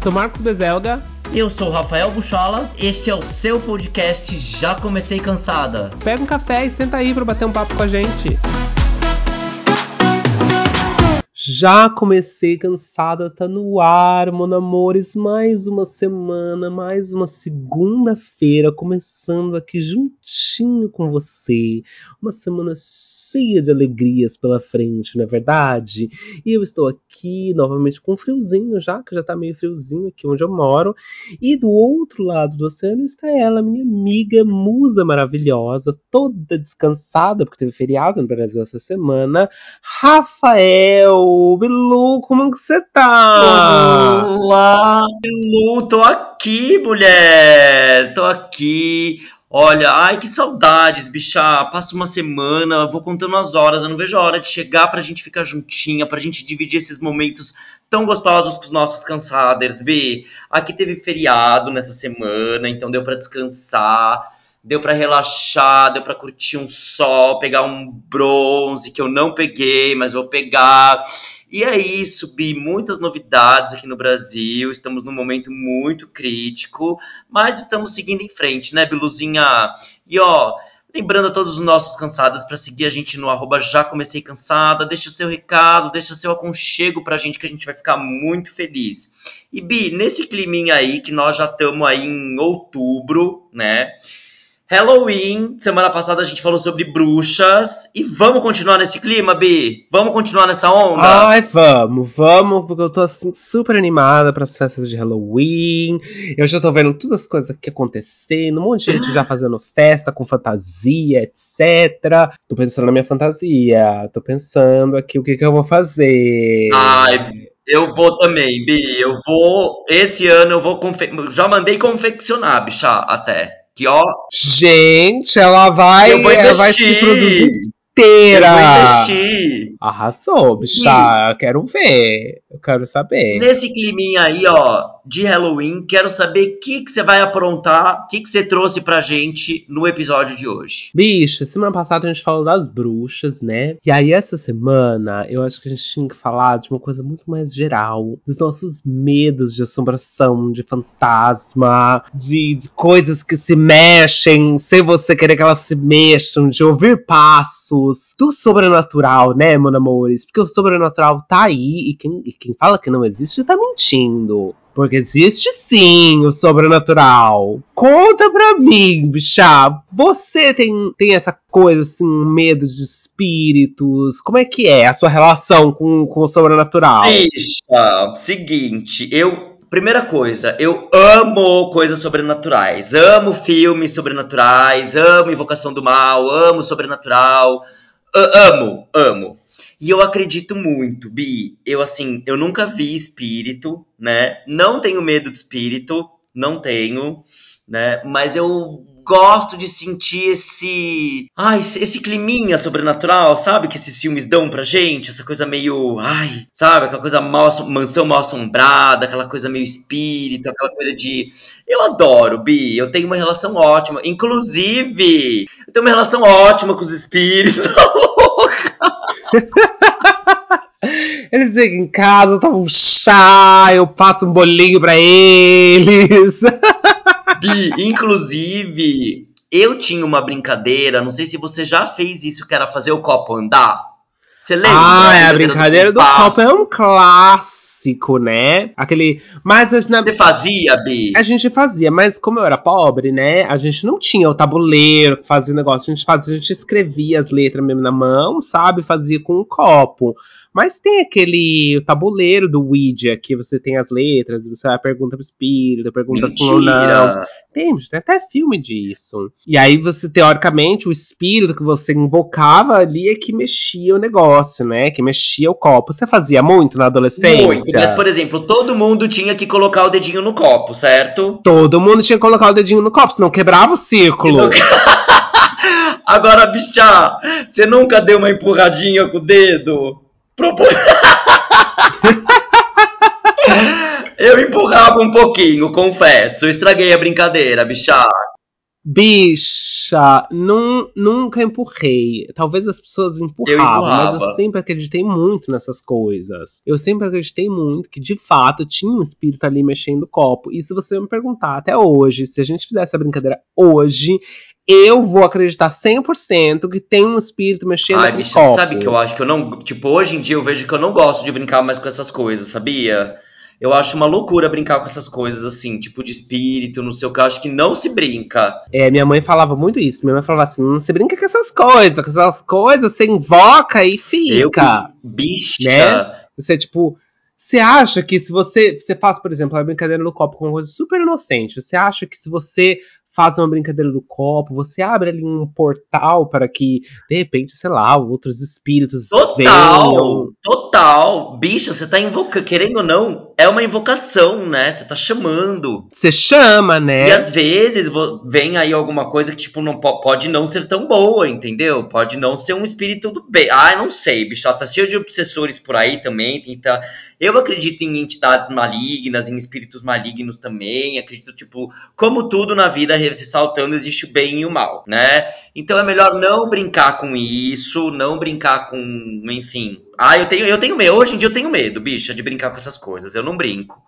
Eu sou Marcos Bezelga. Eu sou Rafael Buchala. Este é o seu podcast Já Comecei Cansada. Pega um café e senta aí para bater um papo com a gente. Já comecei cansada, tá no ar, mon amores. Mais uma semana, mais uma segunda-feira, começando aqui juntinho com você. Uma semana cheia de alegrias pela frente, não é verdade? E eu estou aqui novamente com friozinho já, que já tá meio friozinho aqui onde eu moro. E do outro lado do oceano está ela, minha amiga, musa maravilhosa, toda descansada, porque teve feriado no Brasil essa semana, Rafael. Bilu, como que você tá? Olá, Bilu, tô aqui, mulher. Tô aqui. Olha, ai que saudades, bicha. Passa uma semana, vou contando as horas, eu não vejo a hora de chegar pra gente ficar juntinha, pra gente dividir esses momentos tão gostosos com os nossos cansaders, Bi. Aqui teve feriado nessa semana, então deu pra descansar deu para relaxar, deu para curtir um sol, pegar um bronze que eu não peguei, mas vou pegar. E é isso, Bi, muitas novidades aqui no Brasil, estamos num momento muito crítico, mas estamos seguindo em frente, né, Biluzinha? E ó, lembrando a todos os nossos cansados para seguir a gente no arroba já comecei cansada, deixa o seu recado, deixa o seu aconchego pra gente que a gente vai ficar muito feliz. E Bi, nesse climinha aí que nós já estamos aí em outubro, né? Halloween, semana passada a gente falou sobre bruxas. E vamos continuar nesse clima, Bi? Vamos continuar nessa onda? Ai, vamos, vamos, porque eu tô assim super animada para as festas de Halloween. Eu já tô vendo todas as coisas aqui acontecendo, um monte de gente já fazendo festa com fantasia, etc. Tô pensando na minha fantasia, tô pensando aqui o que, que eu vou fazer. Ai, eu vou também, Bi. Eu vou. Esse ano eu vou. Confe... Já mandei confeccionar, bicha, até. Que ó. Gente, ela vai, eu vou ela vai se produzir inteira. Eu vou investir. Arrasou, bicha. Quero ver. Eu quero saber. Nesse climinha aí, ó, de Halloween, quero saber o que, você vai aprontar, o que, você trouxe pra gente no episódio de hoje. Bicho, semana passada a gente falou das bruxas, né? E aí, essa semana, eu acho que a gente tinha que falar de uma coisa muito mais geral. Dos nossos medos de assombração, de fantasma, de, de coisas que se mexem, sem você querer que elas se mexam, de ouvir passos. Do sobrenatural, né, meus amores? Porque o sobrenatural tá aí e quem, e quem fala que não existe tá mentindo. Porque existe sim o sobrenatural. Conta pra mim, bicha. Você tem, tem essa coisa assim, medo de espíritos? Como é que é a sua relação com, com o sobrenatural? Bicha, seguinte, eu Primeira coisa, eu amo coisas sobrenaturais. Amo filmes sobrenaturais, amo Invocação do Mal, amo Sobrenatural. Amo, amo. E eu acredito muito, Bi. Eu, assim, eu nunca vi espírito, né? Não tenho medo de espírito, não tenho, né? Mas eu gosto de sentir esse. Ai, esse climinha sobrenatural, sabe? Que esses filmes dão pra gente. Essa coisa meio. Ai, sabe? Aquela coisa mal, mansão mal assombrada, aquela coisa meio espírito, aquela coisa de. Eu adoro, Bi. Eu tenho uma relação ótima. Inclusive, eu tenho uma relação ótima com os espíritos. Eles chegam em casa, tomam um chá, eu passo um bolinho pra eles. Bi, inclusive, eu tinha uma brincadeira, não sei se você já fez isso, que era fazer o copo andar. Você lembra? Ah, é a brincadeira do, do copo é um clássico, né? Aquele. Mas na... Você fazia, Bi? A gente fazia, mas como eu era pobre, né? A gente não tinha o tabuleiro que fazia o negócio. A gente fazia, a gente escrevia as letras mesmo na mão, sabe? Fazia com um copo. Mas tem aquele tabuleiro do Ouija, que você tem as letras, você vai pergunta pro espírito, pergunta sim ou não. Tem, tem até filme disso. E aí você, teoricamente, o espírito que você invocava ali é que mexia o negócio, né? Que mexia o copo. Você fazia muito na adolescência? Muito, mas, por exemplo, todo mundo tinha que colocar o dedinho no copo, certo? Todo mundo tinha que colocar o dedinho no copo, senão quebrava o círculo. Agora, bicha, você nunca deu uma empurradinha com o dedo? Eu empurrava um pouquinho, confesso. Eu estraguei a brincadeira, bicha. Bicha, num, nunca empurrei. Talvez as pessoas empurravam, Eu mas eu sempre acreditei muito nessas coisas. Eu sempre acreditei muito que, de fato, tinha um espírito ali mexendo o copo. E se você me perguntar até hoje, se a gente fizer essa brincadeira hoje, eu vou acreditar 100% que tem um espírito mexendo Ai, no bicha, copo. sabe que eu acho que eu não. Tipo, hoje em dia eu vejo que eu não gosto de brincar mais com essas coisas, sabia? Eu acho uma loucura brincar com essas coisas assim, tipo de espírito, não sei o que. Eu acho que não se brinca. É, minha mãe falava muito isso. Minha mãe falava assim: não se brinca com essas coisas, com essas coisas, você invoca e fica. Bicha. Né? Você, tipo, você acha que se você. Você faz, por exemplo, a brincadeira do copo com uma coisa super inocente. Você acha que se você faz uma brincadeira do copo, você abre ali um portal para que, de repente, sei lá, outros espíritos Total, venham. total. Bicha, você tá invocando, querendo ou não, é uma invocação, né? Você tá chamando. Você chama, né? E às vezes vem aí alguma coisa que, tipo, não po- pode não ser tão boa, entendeu? Pode não ser um espírito do bem. Ah, não sei, bicho. Tá cheio de obsessores por aí também. Tenta... Eu acredito em entidades malignas, em espíritos malignos também. Acredito, tipo, como tudo na vida, ressaltando, existe o bem e o mal, né? Então é melhor não brincar com isso, não brincar com, enfim. Ah, eu tenho, eu tenho medo. Hoje em dia eu tenho medo, bicha, de brincar com essas coisas. Eu não brinco.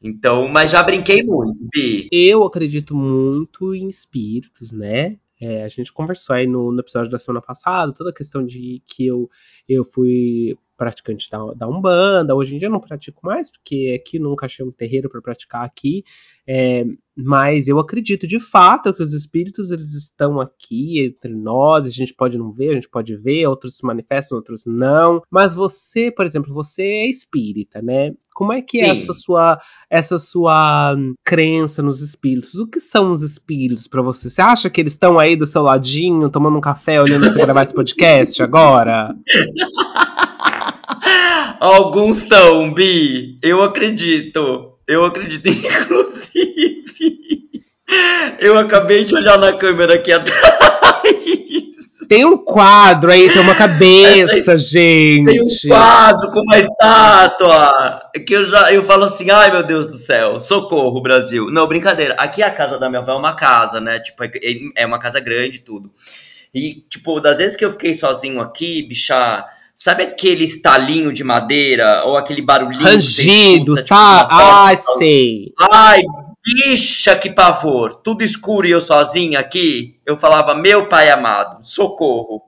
Então, mas já brinquei muito, Bi. Eu acredito muito em espíritos, né? É, a gente conversou aí no, no episódio da semana passada, toda a questão de que eu, eu fui praticante da, da Umbanda. Hoje em dia eu não pratico mais, porque aqui nunca achei um terreiro para praticar aqui. É, mas eu acredito de fato que os espíritos eles estão aqui entre nós. A gente pode não ver, a gente pode ver, outros se manifestam, outros não. Mas você, por exemplo, você é espírita, né? Como é que é Sim. essa sua essa sua crença nos espíritos? O que são os espíritos pra você? Você acha que eles estão aí do seu ladinho, tomando um café, olhando você gravar esse podcast agora? Alguns estão, Bi. Eu acredito. Eu acredito, inclusive. Eu acabei de olhar na câmera aqui atrás. Tem um quadro aí, tem uma cabeça, gente. Tem um quadro com uma estátua. Que eu já eu falo assim, ai meu Deus do céu, socorro, Brasil. Não, brincadeira. Aqui a casa da minha avó é uma casa, né? Tipo, é- é uma casa grande e tudo. E, tipo, das vezes que eu fiquei sozinho aqui, bicha, sabe aquele estalinho de madeira? Ou aquele barulhinho Rangido, tipo, sabe? porta? Ai, sei. Ai, bicha, que pavor. Tudo escuro e eu sozinha aqui. Eu falava, meu pai amado, socorro.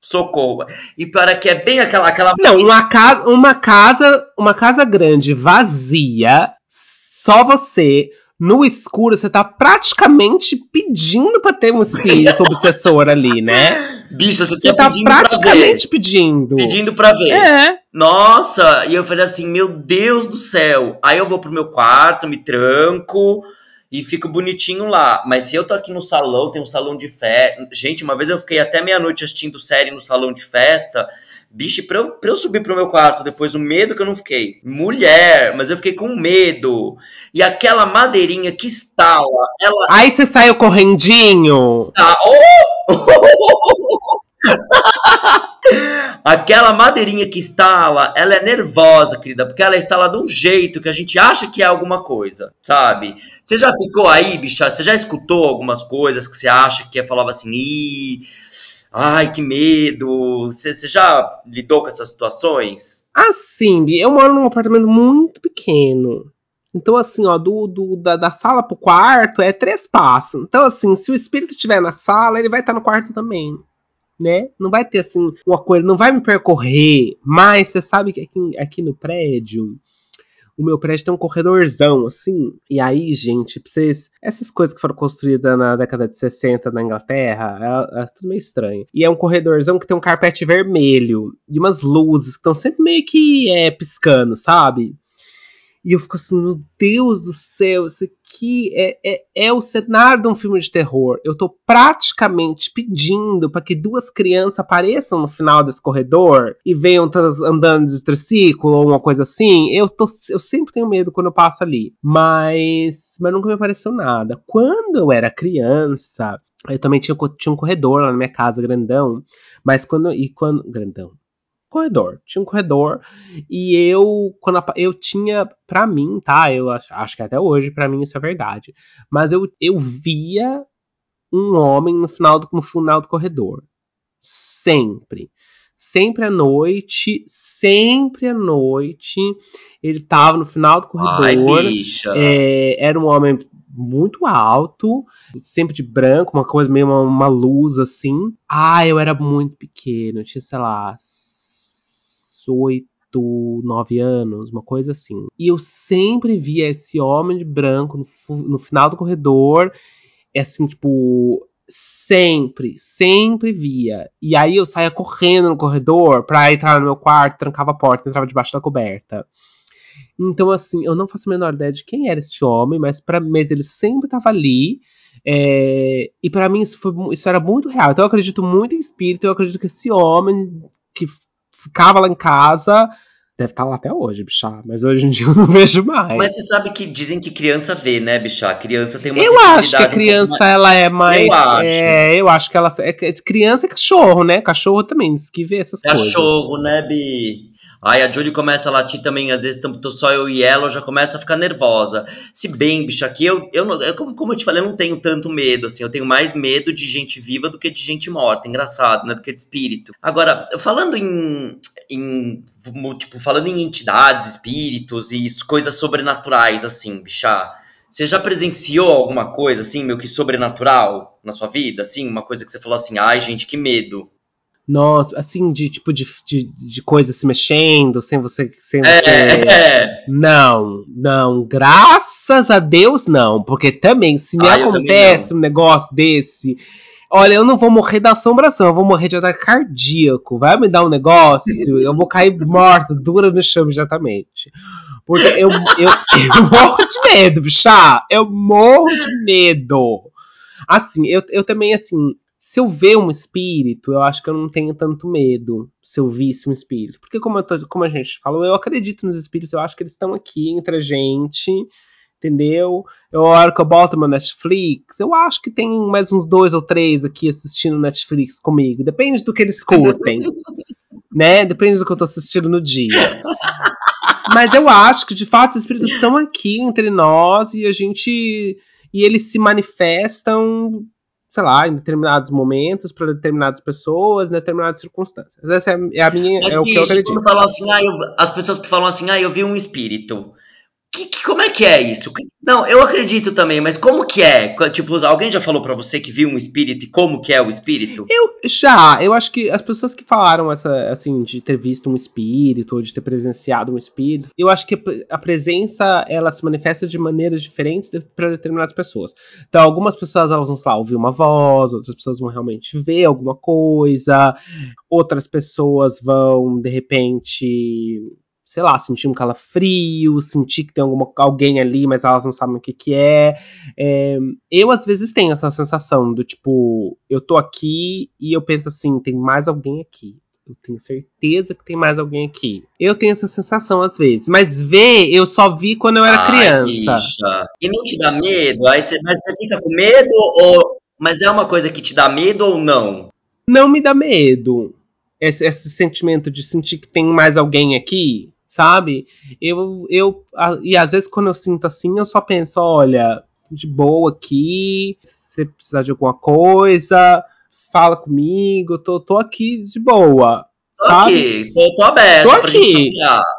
Socorro. E para que é bem aquela. aquela... Não, uma casa, uma casa, uma casa grande, vazia, só você, no escuro, você tá praticamente pedindo pra ter um espírito obsessor ali, né? Bicha, você, Você tá, tá pedindo pra ver. praticamente pedindo. Pedindo pra ver. É. Nossa, e eu falei assim, meu Deus do céu. Aí eu vou pro meu quarto, me tranco e fico bonitinho lá. Mas se eu tô aqui no salão, tem um salão de festa. Gente, uma vez eu fiquei até meia-noite assistindo série no salão de festa. Bicho, pra eu, pra eu subir pro meu quarto depois, o medo que eu não fiquei. Mulher, mas eu fiquei com medo. E aquela madeirinha que estala, ela Aí você saiu correndinho. tá. Oh! Aquela madeirinha que estala, ela é nervosa, querida, porque ela estala de um jeito que a gente acha que é alguma coisa, sabe? Você já ficou aí, bicha? Você já escutou algumas coisas que você acha que é, falava assim, Ih, ai, que medo. Você, já lidou com essas situações? Assim, eu moro num apartamento muito pequeno. Então, assim, ó, do, do- da, da sala pro quarto é três passos. Então, assim, se o espírito estiver na sala, ele vai estar no quarto também. Né? Não vai ter, assim, uma coisa, não vai me percorrer. Mas você sabe que aqui, aqui no prédio, o meu prédio tem um corredorzão, assim. E aí, gente, pra vocês. Essas coisas que foram construídas na década de 60 na Inglaterra, é, é tudo meio estranho. E é um corredorzão que tem um carpete vermelho. E umas luzes que estão sempre meio que é, piscando, sabe? E eu fico assim, meu Deus do céu, isso aqui é, é, é o cenário de um filme de terror. Eu tô praticamente pedindo para que duas crianças apareçam no final desse corredor e venham andando de triciclo ou uma coisa assim. Eu, tô, eu sempre tenho medo quando eu passo ali. Mas, mas nunca me apareceu nada. Quando eu era criança, eu também tinha, tinha um corredor lá na minha casa, grandão. Mas quando. E quando. Grandão. Corredor. Tinha um corredor. E eu, quando apa- eu tinha, pra mim, tá? Eu acho, acho que até hoje, pra mim, isso é verdade. Mas eu, eu via um homem no final do, no final do corredor. Sempre. Sempre à noite, sempre à noite. Ele tava no final do corredor. Ai, bicha. É, era um homem muito alto, sempre de branco, uma coisa meio uma, uma luz assim. Ah, eu era muito pequeno, tinha, sei lá, oito, nove anos, uma coisa assim. E eu sempre via esse homem de branco no, no final do corredor, é assim, tipo, sempre, sempre via. E aí eu saía correndo no corredor pra entrar no meu quarto, trancava a porta, entrava debaixo da coberta. Então, assim, eu não faço a menor ideia de quem era este homem, mas para mas ele sempre estava ali. é, e pra mim isso, foi, isso era muito real. Então eu acredito muito em espírito, eu acredito que esse homem que ficava lá em casa deve estar lá até hoje, bichá. Mas hoje em dia eu não vejo mais. Mas você sabe que dizem que criança vê, né, bicha? Criança tem uma eu acho que a um criança mais- ela é mais. Eu acho. É, eu acho que ela. É, que- criança é cachorro, né? Cachorro também diz que vê essas coisas. Cachorro, né, Bi? Aí a Julie começa a latir também, às vezes tô só eu e ela, eu já começa a ficar nervosa. Se bem, bicho, aqui eu, eu, eu como, como eu te falei, eu não tenho tanto medo, assim, eu tenho mais medo de gente viva do que de gente morta, engraçado, né, do que de espírito. Agora, falando em, em tipo, falando em entidades, espíritos e coisas sobrenaturais, assim, bichá, você já presenciou alguma coisa, assim, meio que sobrenatural na sua vida, assim, uma coisa que você falou assim, ai, gente, que medo. Nossa, assim, de tipo de, de, de coisa se mexendo, sem você. Sem você... É, é. Não, não, graças a Deus não, porque também se me Ah, acontece um negócio desse, olha, eu não vou morrer da assombração, eu vou morrer de ataque cardíaco, vai me dar um negócio, eu vou cair morta, dura no chão imediatamente. Porque eu, eu, eu morro de medo, bichá, eu morro de medo. Assim, eu, eu também, assim, se eu ver um espírito, eu acho que eu não tenho tanto medo se eu visse um espírito. Porque, como, tô- como a gente falou, eu acredito nos espíritos, eu acho que eles estão aqui entre a gente, entendeu? Eu, a hora que eu boto meu Netflix, eu acho que tem mais uns dois ou três aqui assistindo Netflix comigo. Depende do que eles curtem, né? Depende do que eu tô assistindo no dia. Mas eu acho que, de fato, os espíritos estão aqui entre nós e a gente. E eles se manifestam, sei lá, em determinados momentos, para determinadas pessoas, em determinadas circunstâncias. Essa é a, é a minha. Mas, é o que eu acredito. quando falam assim, ah, eu- as pessoas que falam assim, ah, eu vi um espírito. Que, que- como que é isso? Não, eu acredito também, mas como que é? Tipo, alguém já falou pra você que viu um espírito e como que é o espírito? Eu já, eu acho que as pessoas que falaram essa, assim, de ter visto um espírito ou de ter presenciado um espírito, eu acho que a presença ela se manifesta de maneiras diferentes para determinadas pessoas. Então, algumas pessoas elas vão falar, ouvir uma voz, outras pessoas vão realmente ver alguma coisa, outras pessoas vão de repente sei lá, sentir um calafrio, sentir que tem alguma, alguém ali, mas elas não sabem o que, que é. É, Eu, às vezes, tenho essa sensação do tipo, eu tô aqui e eu penso assim, tem mais alguém aqui. Eu tenho certeza que tem mais alguém aqui. Eu tenho essa sensação às vezes. Mas ver, eu só vi quando eu era Ai, criança. bicha. E não te dá medo? Aí você, mas você fica com medo ou. Mas é uma coisa que te dá medo ou não? Não me dá medo. Esse, esse sentimento de sentir que tem mais alguém aqui, sabe? Eu, eu. a- E às vezes quando eu sinto assim, eu só penso, olha, de boa aqui. Se você precisar de alguma coisa, fala comigo, tô, tô aqui de boa. Tô Sabe? aqui, tô, tô aberto Tô aqui.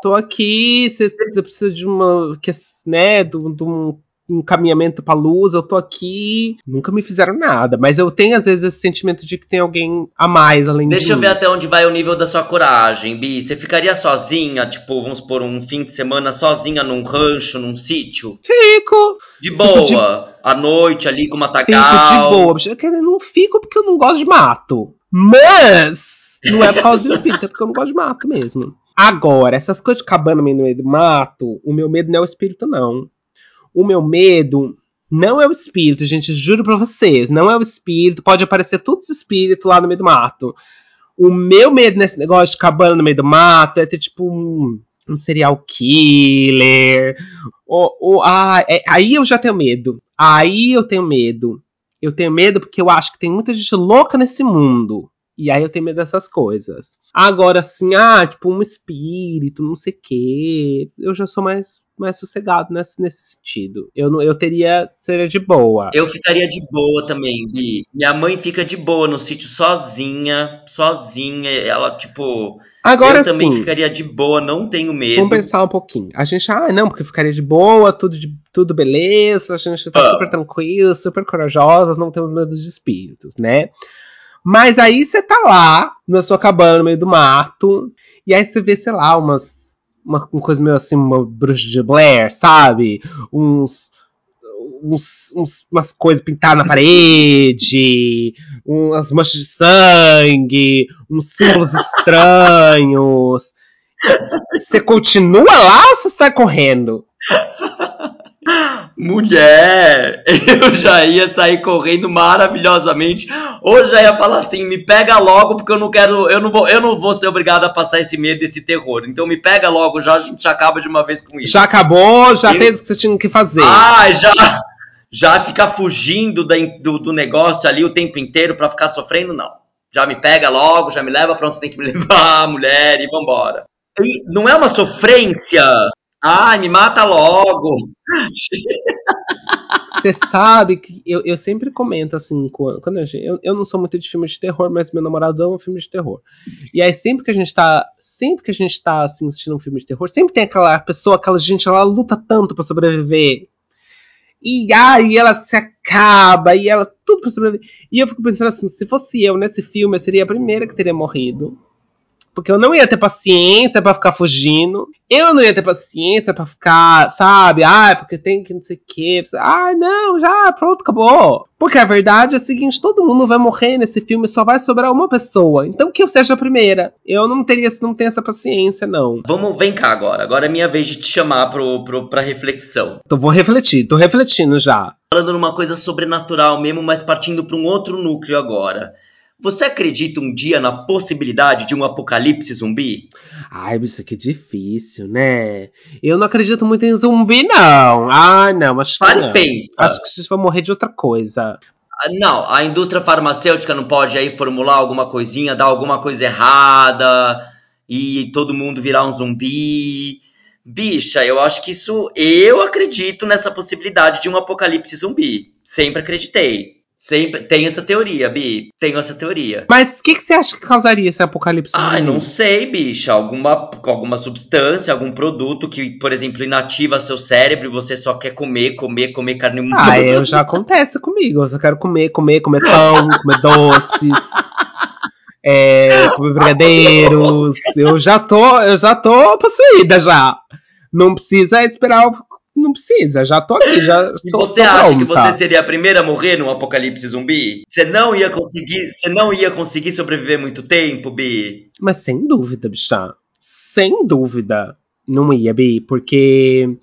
tô aqui, você precisa de uma, que- né, de, de um encaminhamento pra luz, eu tô aqui. Nunca me fizeram nada, mas eu tenho às vezes esse sentimento de que tem alguém a mais além de Deixa eu mim. ver até onde vai o nível da sua coragem, Bi. Você ficaria sozinha, tipo, vamos por um fim de semana sozinha num rancho, num sítio? Fico, De boa. À noite ali com uma fico tagal. de boa. bicho. Eu não fico porque eu não gosto de mato. Mas não é por causa do espírito, é porque eu não gosto de mato mesmo. Agora, essas coisas de cabana no meio do mato, o meu medo não é o espírito, não. O meu medo não é o espírito, gente, juro pra vocês. Não é o espírito. Pode aparecer todos os espíritos lá no meio do mato. O meu medo nesse negócio de cabana no meio do mato é ter, tipo, um, um serial killer. Ou, ou- ah, é- aí eu já tenho medo. Aí eu tenho medo. Eu tenho medo porque eu acho que tem muita gente louca nesse mundo. E aí eu tenho medo dessas coisas. Agora, assim, ah, tipo, um espírito, não sei o quê. Eu já sou mais, mais sossegado nesse, nesse sentido. Eu, não, eu teria. Seria de boa. Eu ficaria de boa também, Bi. Minha mãe fica de boa no sítio sozinha, sozinha. Ela, tipo. Agora eu também sim. ficaria de boa, não tenho medo. Vamos pensar um pouquinho. A gente, ah, não, porque ficaria de boa, tudo, de, tudo beleza, a gente tá Ah. super tranquilo, super corajosas, não temos medo de espíritos, né? Mas aí você tá lá, na sua cabana, no meio do mato, e aí você vê, sei lá, umas. Uma, uma coisa meio assim, uma bruxa de Blair, sabe? Uns. Uns, uns- umas coisas pintadas na parede, umas manchas de sangue, uns símbolos estranhos. Você continua lá ou você sai correndo? Mulher, eu já ia sair correndo maravilhosamente. Ou já ia falar assim, me pega logo, porque eu não quero, eu não vou, eu não vou ser obrigado a passar esse medo, esse terror. Então me pega logo, já a gente acaba de uma vez com isso. Já acabou, já fez o que você tinha que fazer. Ah, já, já ficar fugindo da- do, do negócio ali o tempo inteiro pra ficar sofrendo, não. Já me pega logo, já me leva pra onde você tem que me levar, mulher, e vambora. E não é uma sofrência. Ai, me mata logo. Você sabe que eu, eu sempre comento assim, quando, gente, eu, eu não sou muito de filme de terror, mas meu namorado ama filme de terror. E aí sempre que a gente tá, sempre que a gente tá assim, assistindo um filme de terror, sempre tem aquela pessoa, aquela gente, ela luta tanto pra sobreviver. E aí ela se acaba, e ela tudo pra sobreviver. E eu fico pensando assim, se fosse eu nesse filme, eu seria a primeira que teria morrido. Porque eu não ia ter paciência pra ficar fugindo. Eu não ia ter paciência pra ficar, sabe? Ah, porque tem que não sei o quê. Ah, não, já, pronto, acabou. Porque a verdade é a seguinte: todo mundo vai morrer nesse filme, só vai sobrar uma pessoa. Então que eu seja a primeira. Eu não teria, não tenho essa paciência, não. Vamos, vem cá agora. Agora é minha vez de te chamar pro, pro, pra reflexão. Então vou refletir, tô refletindo já. Falando numa coisa sobrenatural mesmo, mas partindo para um outro núcleo agora. Você acredita um dia na possibilidade de um apocalipse zumbi? Ai, isso aqui é difícil, né? Eu não acredito muito em zumbi, não. Ah, não, acho que Para e pensa. Acho que a gente vai morrer de outra coisa. Ah, Não, a indústria farmacêutica não pode aí formular alguma coisinha, dar alguma coisa errada e todo mundo virar um zumbi. Bicha, eu acho que isso. Eu acredito nessa possibilidade de um apocalipse zumbi. Sempre acreditei. Sempre tenho essa teoria, Bi. Tenho essa teoria. Mas o que, que você acha que causaria esse apocalipse Ai, zumbi? não sei, bicha. Alguma, alguma substância, algum produto que, por exemplo, inativa seu cérebro e você só quer comer, comer, comer carne Ah, eu já acontece comigo. Eu só quero comer, comer, comer pão, comer doces, é, comer brigadeiros. Eu já tô, eu já tô possuída já. Não precisa esperar, o- não precisa. Já tô aqui, já E tô, você tô acha que você seria a primeira a morrer num apocalipse zumbi? Você não ia conseguir, você não ia conseguir sobreviver muito tempo, Bi? Mas sem dúvida, bicha. Sem dúvida. Não ia, Bi, porque.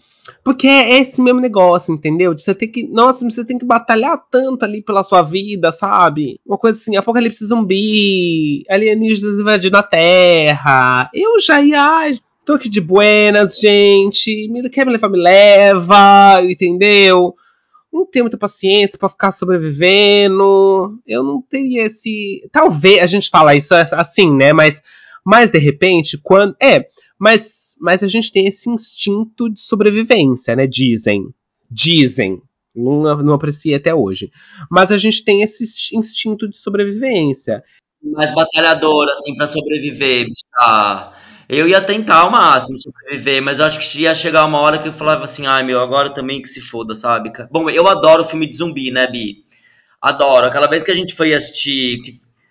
Porque é esse mesmo negócio, entendeu? De você ter que. Nossa, você tem que batalhar tanto ali pela sua vida, sabe? Uma coisa assim, apocalipse zumbi, alienígenas invadindo a Terra. Eu já ia. ai, Tô aqui de buenas, gente. Me, quer me levar, me leva, entendeu? Não tenho muita paciência pra ficar sobrevivendo. Eu não teria esse. Talvez a gente fala isso assim, né? Mas, mas de repente, quando. É, mas, mas a gente tem esse instinto de sobrevivência, né? Dizem. Dizem. Não, não apreciei até hoje. Mas a gente tem esse instinto de sobrevivência. Mais batalhadora, assim, pra sobreviver, bicha. Eu ia tentar ao máximo sobreviver, mas eu acho que ia chegar uma hora que eu falava assim, ai meu, agora também que se foda, sabe? Bom, eu adoro filme de zumbi, né, Bi? Adoro. Aquela vez que a gente foi assistir.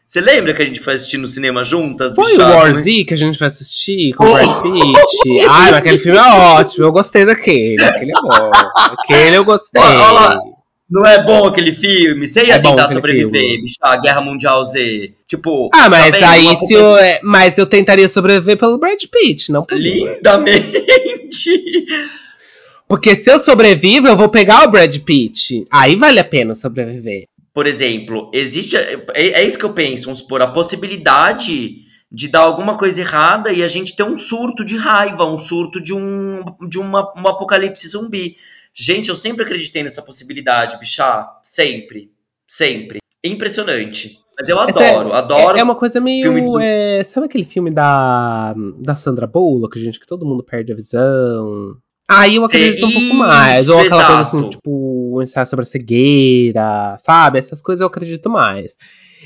Você lembra que a gente foi assistir no cinema juntas, Foi bicha? o War Z que a gente vai assistir com o Oh! Brad Pitt. Ai, mas aquele filme é ótimo. Eu gostei daquele. Aquele é bom. Aquele eu gostei. Olha lá. Não é bom aquele filme? Você ia É tentar sobreviver, filme. bicha, a Guerra Mundial Z. Tipo. Ah, mas tá aí se eu. é, Mas eu tentaria sobreviver pelo Brad Pitt, não pelo. Lindamente. Porque se eu sobrevivo, eu vou pegar o Brad Pitt. Aí vale a pena sobreviver. Por exemplo, existe. É, é isso que eu penso, vamos supor, a possibilidade de dar alguma coisa errada e a gente ter um surto de raiva, um surto de um, de uma, um apocalipse zumbi. Gente, eu sempre acreditei nessa possibilidade, bichá. Sempre. Sempre. impressionante. Mas eu adoro, é, adoro. É, uma coisa meio. Do... É, sabe aquele filme da, da Sandra Bullock, gente, que todo mundo perde a visão? Aí eu acredito um pouco mais. Ou aquela exato. coisa assim, tipo, um ensaio sobre a cegueira, sabe? Essas coisas eu acredito mais.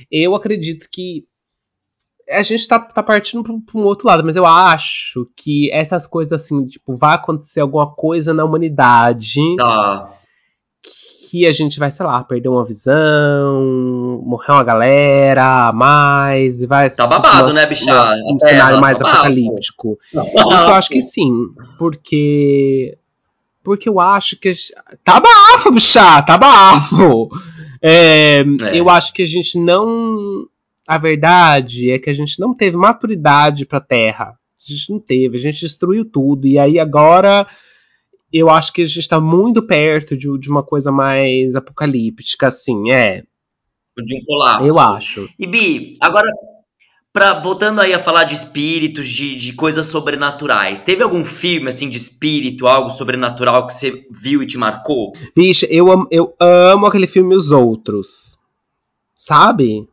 Eu acredito que. A gente tá, tá partindo pra, pra um outro lado, mas eu acho que essas coisas assim, tipo, vai acontecer alguma coisa na humanidade. Tá que a gente vai, sei lá, perder uma visão, morrer uma galera mais, e vai. Tá babado, né, bicha? Um cenário mais tá apocalíptico. Não. Isso eu acho que sim, porque. Porque eu acho que. Tá bafo, bicha! Tá bafo! É, é. Eu acho que a gente não. A verdade é que a gente não teve maturidade pra Terra. A gente não teve, a gente destruiu tudo. E aí agora eu acho que a gente está muito perto de, de, uma coisa mais apocalíptica, assim, é. De um colapso. Eu acho. E Bi, agora, pra, voltando aí a falar de espíritos, de, de coisas sobrenaturais, teve algum filme, assim, de espírito, algo sobrenatural que você viu e te marcou? Bicha, eu amo, eu amo aquele filme Os Outros. Sabe?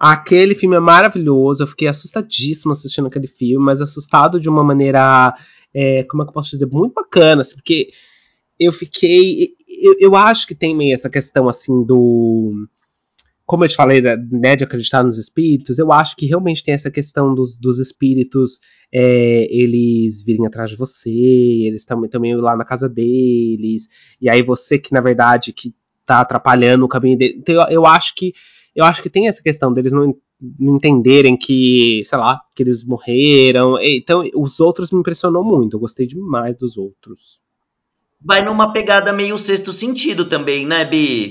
Aquele filme é maravilhoso, eu fiquei assustadíssimo assistindo aquele filme, mas assustado de uma maneira é, como é que eu posso dizer, muito bacana, assim, porque eu fiquei. Eu, eu acho que tem meio essa questão assim do. Como eu te falei, né, de acreditar nos espíritos, eu acho que realmente tem essa questão dos, dos espíritos é, eles virem atrás de você, eles também também lá na casa deles, e aí você que, na verdade, que tá atrapalhando o caminho dele. Então, eu, eu acho que eu acho que tem essa questão deles não não entenderem que, sei lá, que eles morreram. Então, os outros me impressionou muito. Eu gostei demais dos outros. Vai numa pegada meio sexto sentido também, né, Bi?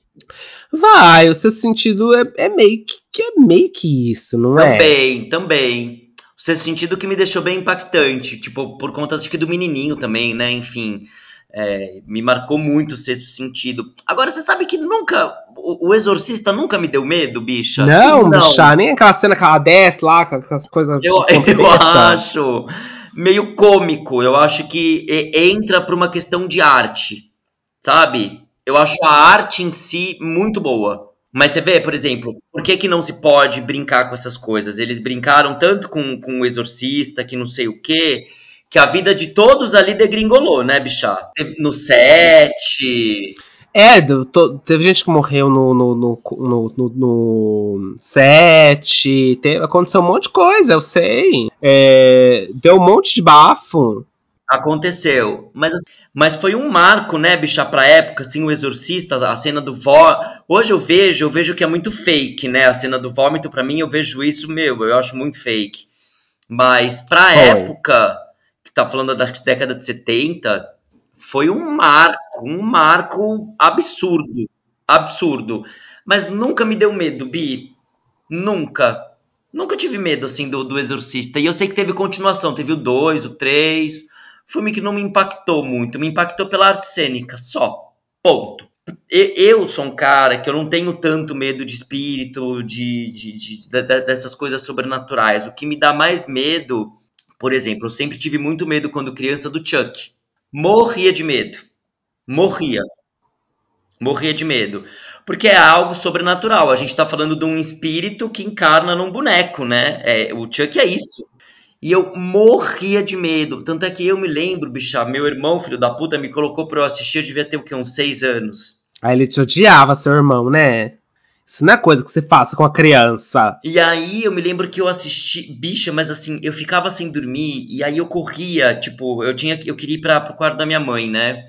Vai, o sexto sentido é, é meio que é meio que isso, não também, é? Também, também. O sexto sentido que me deixou bem impactante, tipo, por conta acho que do menininho também, né, enfim. É, me marcou muito o sexto sentido. Agora, você sabe que nunca. O, o, Exorcista nunca me deu medo, bicha? Não, não. bicha, nem aquela cena que ela desce lá com as coisas. Eu, eu acho meio cômico. Eu acho que entra por uma questão de arte, sabe? Eu acho a arte em si muito boa. Mas você vê, por exemplo, por que, que não se pode brincar com essas coisas? Eles brincaram tanto com, com o Exorcista, que não sei o quê que a vida de todos ali degringolou, né, bicha? No set. É, teve gente que morreu no, no, no, no, no set. Teve, aconteceu um monte de coisa, eu sei. É, deu um monte de bafo. Aconteceu. Mas, mas foi um marco, né, bicha, pra época, assim, o Exorcista, a cena do vó. Hoje eu vejo, eu vejo que é muito fake, né? A cena do vômito, para mim, eu vejo isso, meu, eu acho muito fake. Mas pra Oi. época está falando da década de 70, foi um marco, um marco absurdo, absurdo. Mas nunca me deu medo, Bi. Nunca. Nunca tive medo, assim, do, do Exorcista. E eu sei que teve continuação, teve o 2, o 3. Filme que não me impactou muito, me impactou pela arte cênica, só. Ponto. Eu sou um cara que eu não tenho tanto medo de espírito, de, de, de, de dessas coisas sobrenaturais. O que me dá mais medo por exemplo, eu sempre tive muito medo quando criança do Chuck. Morria de medo. Morria. Morria de medo. Porque é algo sobrenatural. A gente está falando de um espírito que encarna num boneco, né? É, o Chuck é isso. E eu morria de medo. Tanto é que eu me lembro, bicha, meu irmão, filho da puta, me colocou pra eu assistir, eu devia ter o quê? Uns seis anos. Aí ele te odiava, seu irmão, né? Isso não é coisa que você faça com a criança. E aí eu me lembro que eu assisti, bicha, mas assim, eu ficava sem dormir e aí eu corria, tipo, eu tinha eu queria ir para pro quarto da minha mãe, né?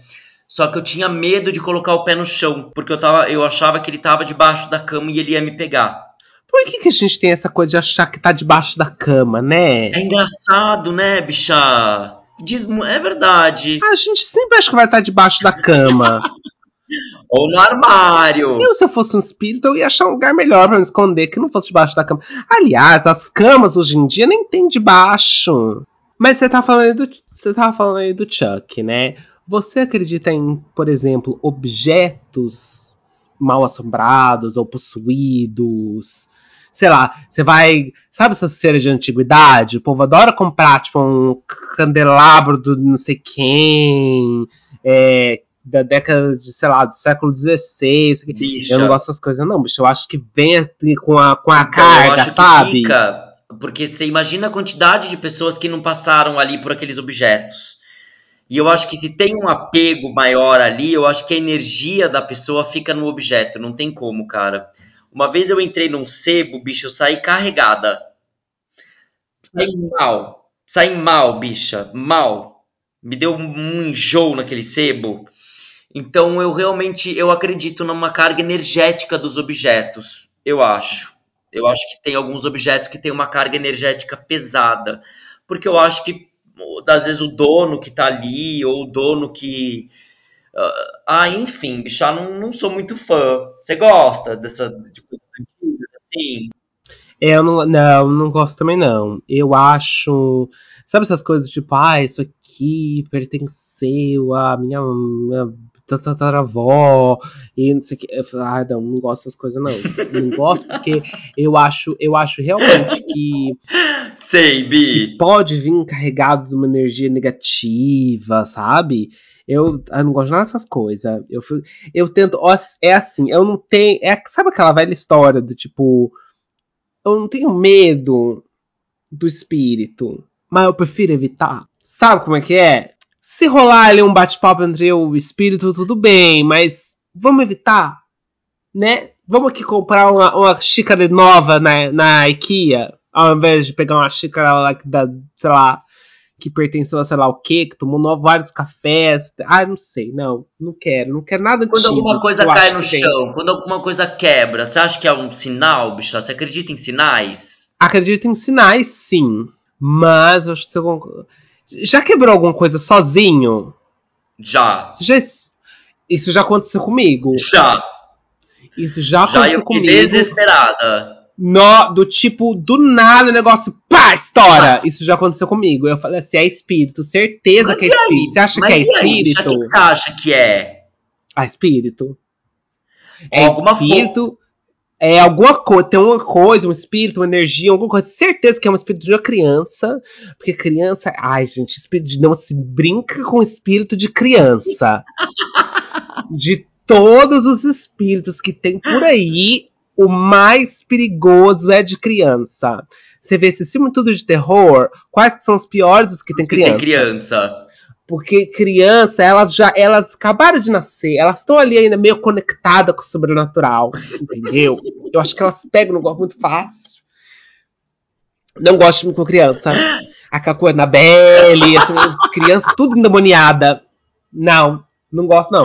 Só que eu tinha medo de colocar o pé no chão, porque eu tava, eu achava que ele tava debaixo da cama e ele ia me pegar. Por que, que a gente tem essa coisa de achar que tá debaixo da cama, né? É engraçado, né, bicha? Diz, é verdade. A gente sempre acha que vai estar debaixo da cama. Ou no armário. Eu, se eu fosse um espírito, eu ia achar um lugar melhor para me esconder, que não fosse debaixo da cama. Aliás, as camas hoje em dia nem tem debaixo. Mas você tá falando do, você tava falando aí do Chuck, né? Você acredita em, por exemplo, objetos mal assombrados ou possuídos? Sei lá, você vai. Sabe essas feiras de antiguidade? O povo adora comprar, tipo, um candelabro do não sei quem. É, da década de, sei lá, do século XVI. Bicha. Eu não gosto dessas coisas, não, bicho. Eu acho que vem com a, com a carga, sabe? fica, porque você imagina a quantidade de pessoas que não passaram ali por aqueles objetos. E eu acho que se tem um apego maior ali, eu acho que a energia da pessoa fica no objeto. Não tem como, cara. Uma vez eu entrei num sebo, bicho, eu saí carregada. Saí mal. Saí mal, bicha. Mal. Me deu um enjoo naquele sebo. Então eu realmente eu acredito numa carga energética dos objetos. Eu acho. Eu acho que tem alguns objetos que têm uma carga energética pesada. Porque eu acho que às vezes o dono que tá ali, ou o dono que. Ah, enfim, bicha, não, não sou muito fã. Você gosta dessa de assim? É, eu não, não, não gosto também, não. Eu acho. Sabe essas coisas tipo, ah, isso aqui pertenceu à minha, minha tataravó e não sei o que. Eu falo, ah, não, não gosto dessas coisas, não. Não gosto porque eu acho, eu acho realmente que Sei, Bi. pode vir carregado de uma energia negativa, sabe? Eu, eu não gosto nada dessas coisas. Eu, eu tento. ó, É assim, eu não tenho. É, sabe aquela velha história do tipo. Eu não tenho medo do espírito, mas eu prefiro evitar. Sabe como é que é? Se rolar ali um bate-papo entre eu e o espírito, tudo bem, mas vamos evitar, né? Vamos aqui comprar uma, uma xícara nova na, na IKEA, ao invés de pegar uma xícara lá que dá, sei lá, que pertenceu a sei lá o quê, que tomou vários cafés. Ah, não sei, não, não quero, não quero nada Quando alguma coisa cai no que tem. chão, quando alguma coisa quebra, você acha que é um sinal, bicha? Você acredita em sinais? Acredito em sinais, sim. Mas eu acho que se alguma co- Já quebrou alguma coisa sozinho? Já. Você já- Isso já aconteceu comigo. Já. Isso já Já aconteceu eu comigo. desesperada. No, do tipo, do nada o negócio, pá, estoura. Isso já aconteceu comigo. Eu falei assim, é espírito, certeza Mas que é e aí? espírito. Você acha Mas que é e aí, bicha? espírito? O que que você acha que é? Ah, espírito. É Alguma espírito. É alguma coisa, tem uma coisa, um espírito, uma energia, alguma coisa. Certeza que é um espírito de uma criança. Porque criança. Ai, gente, espírito de- não se brinca com espírito de criança. De todos os espíritos que tem por aí, o mais perigoso é de criança. Você vê esse filme tudo de terror, quais que são os piores os que tem Que criança? tem criança. Porque criança, elas já elas acabaram de nascer, elas estão ali ainda meio conectadas com o sobrenatural, entendeu? Eu acho que elas pegam no golpe muito fácil. Não gosto muito com criança. Aquela coisa na Belle, assim, criança tudo endemoniada. Não, não gosto não.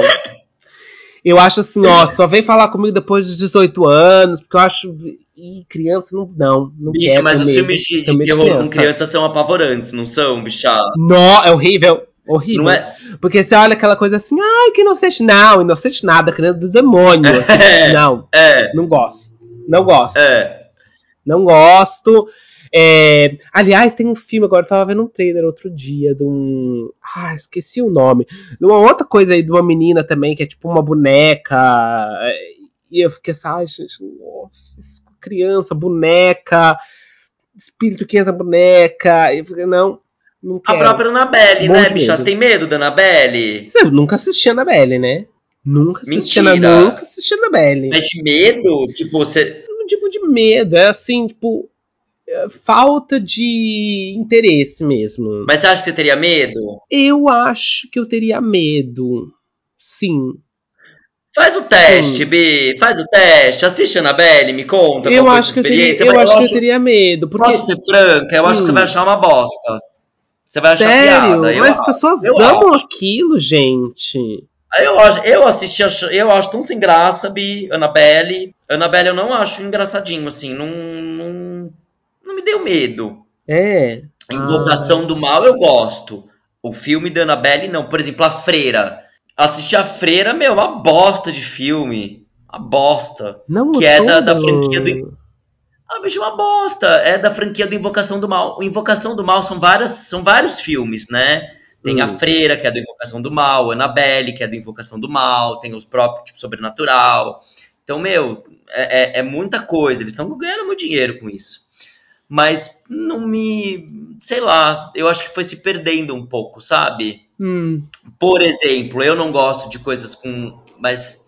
Eu acho assim, ó, só vem falar comigo depois dos 18 anos, porque eu acho. Ih, criança, não, não, não Bicha, mas os filmes de, terror com criança são apavorantes, não são, bicha? Nó, é horrível. Horrível. Não é? Porque você olha aquela coisa assim, ai, que inocente. Não, inocente nada, criança do demônio. assim. É. Não, É, não gosto. Não gosto. é. Não gosto. É, Aliás, tem um filme agora, eu tava vendo um trailer outro dia de um. Ah, esqueci o nome. De uma outra coisa aí, de uma menina também, que é tipo uma boneca. é, E eu fiquei assim, ai, gente, nossa, criança, boneca, espírito que entra boneca. E eu fiquei, não, não A quero. própria Annabelle, Morro né, bicha? Você tem medo da Annabelle? Você nunca assistia a Annabelle, né? Nunca assistia Mentira. nunca assistia a Annabelle. Mas de medo? Tipo, você. um tipo de medo, é assim, tipo, é falta de interesse mesmo. Mas você acha que você teria medo? Eu acho que eu teria medo. Sim. Faz o teste, Sim. Bi. Faz o teste. Assiste a Annabelle, me conta eu a acho que eu teria, eu Vai- acho que eu teria medo, porque Posso ser franca? Eu acho que você Hum. vai achar uma bosta. Você vai achar sério, piada. Eu, mas as pessoas eu amam aquilo, gente. eu, acho- eu assisti, eu acho tão sem graça, Bi, Annabelle. Annabelle eu não acho engraçadinho, assim. Não, não, não me deu medo. É. Invocação do Mal eu gosto. O filme da Annabelle não. Por exemplo, A Freira. Assistir A Freira, meu, uma bosta de filme. Uma bosta. Não que é da- da franquia do- Ah, bicho, uma bosta. É da franquia do Invocação do Mal. O Invocação do Mal são, várias, são vários filmes, né? Tem a Hum. Freira, que é do Invocação do Mal, Annabelle, que é do Invocação do Mal, tem os próprios, tipo, Sobrenatural. Então, meu, é, é- é muita coisa. Eles estão ganhando muito dinheiro com isso. mas não me. Sei lá, eu acho que foi se perdendo um pouco, sabe? Hum. Por exemplo, eu não gosto de coisas com. Mas.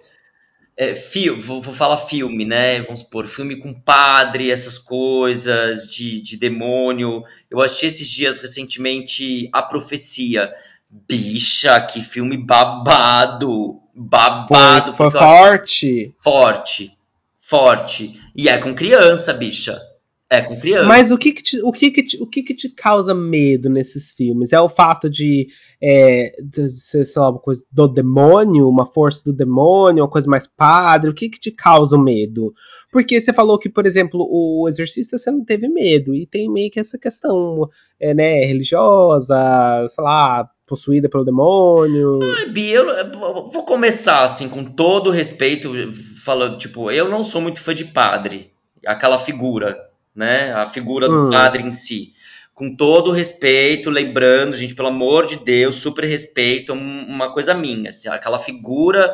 É, fio, vou, vou, falar filme, né? Vamos supor, filme com padre, essas coisas, de, de demônio. Eu assisti esses dias recentemente A Profecia. Bicha, que filme babado! Babado! Foi, foi forte! Forte, forte. E é com criança, bicha. É, com criança. Mas o que que te, o que que te, o que que te causa medo nesses filmes? É o fato de, é, de ser, sei lá, uma coisa do demônio, uma força do demônio, uma coisa mais padre? O que que te causa medo? Porque você falou que, por exemplo, o Exorcista você não teve medo, e tem meio que essa questão, é, né, religiosa, sei lá, possuída pelo demônio. Ai, Bi, eu vou começar, assim, com todo respeito, falando, tipo, eu não sou muito fã de padre, aquela figura né? A figura do hum. padre em si. Com todo respeito, lembrando, gente, pelo amor de Deus, super respeito, uma coisa minha, assim, aquela figura.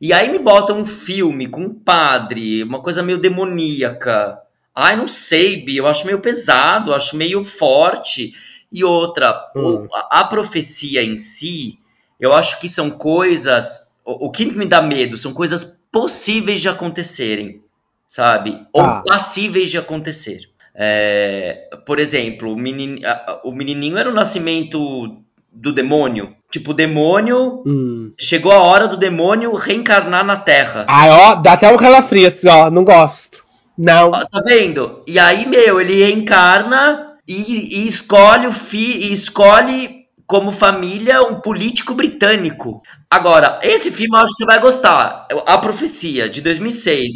E aí me bota um filme com um padre, uma coisa meio demoníaca. Ai, não sei, Bi, eu acho meio pesado, acho meio forte. E outra, hum. a, a profecia em si, eu acho que são coisas. O, o que me dá medo são coisas possíveis de acontecerem sabe? Ou ah. passíveis de acontecer. É, por exemplo, o, menin, o menininho era o nascimento do demônio. Tipo, o demônio. Hum. Chegou a hora do demônio reencarnar na Terra. Ah, ó, dá até um calafrio assim, ó. Não gosto. Não. Ó, tá vendo? E aí, meu, ele reencarna e, e escolhe o fi, e escolhe como família um político britânico. Agora, esse filme eu acho que você vai gostar. A Profecia, de 2006.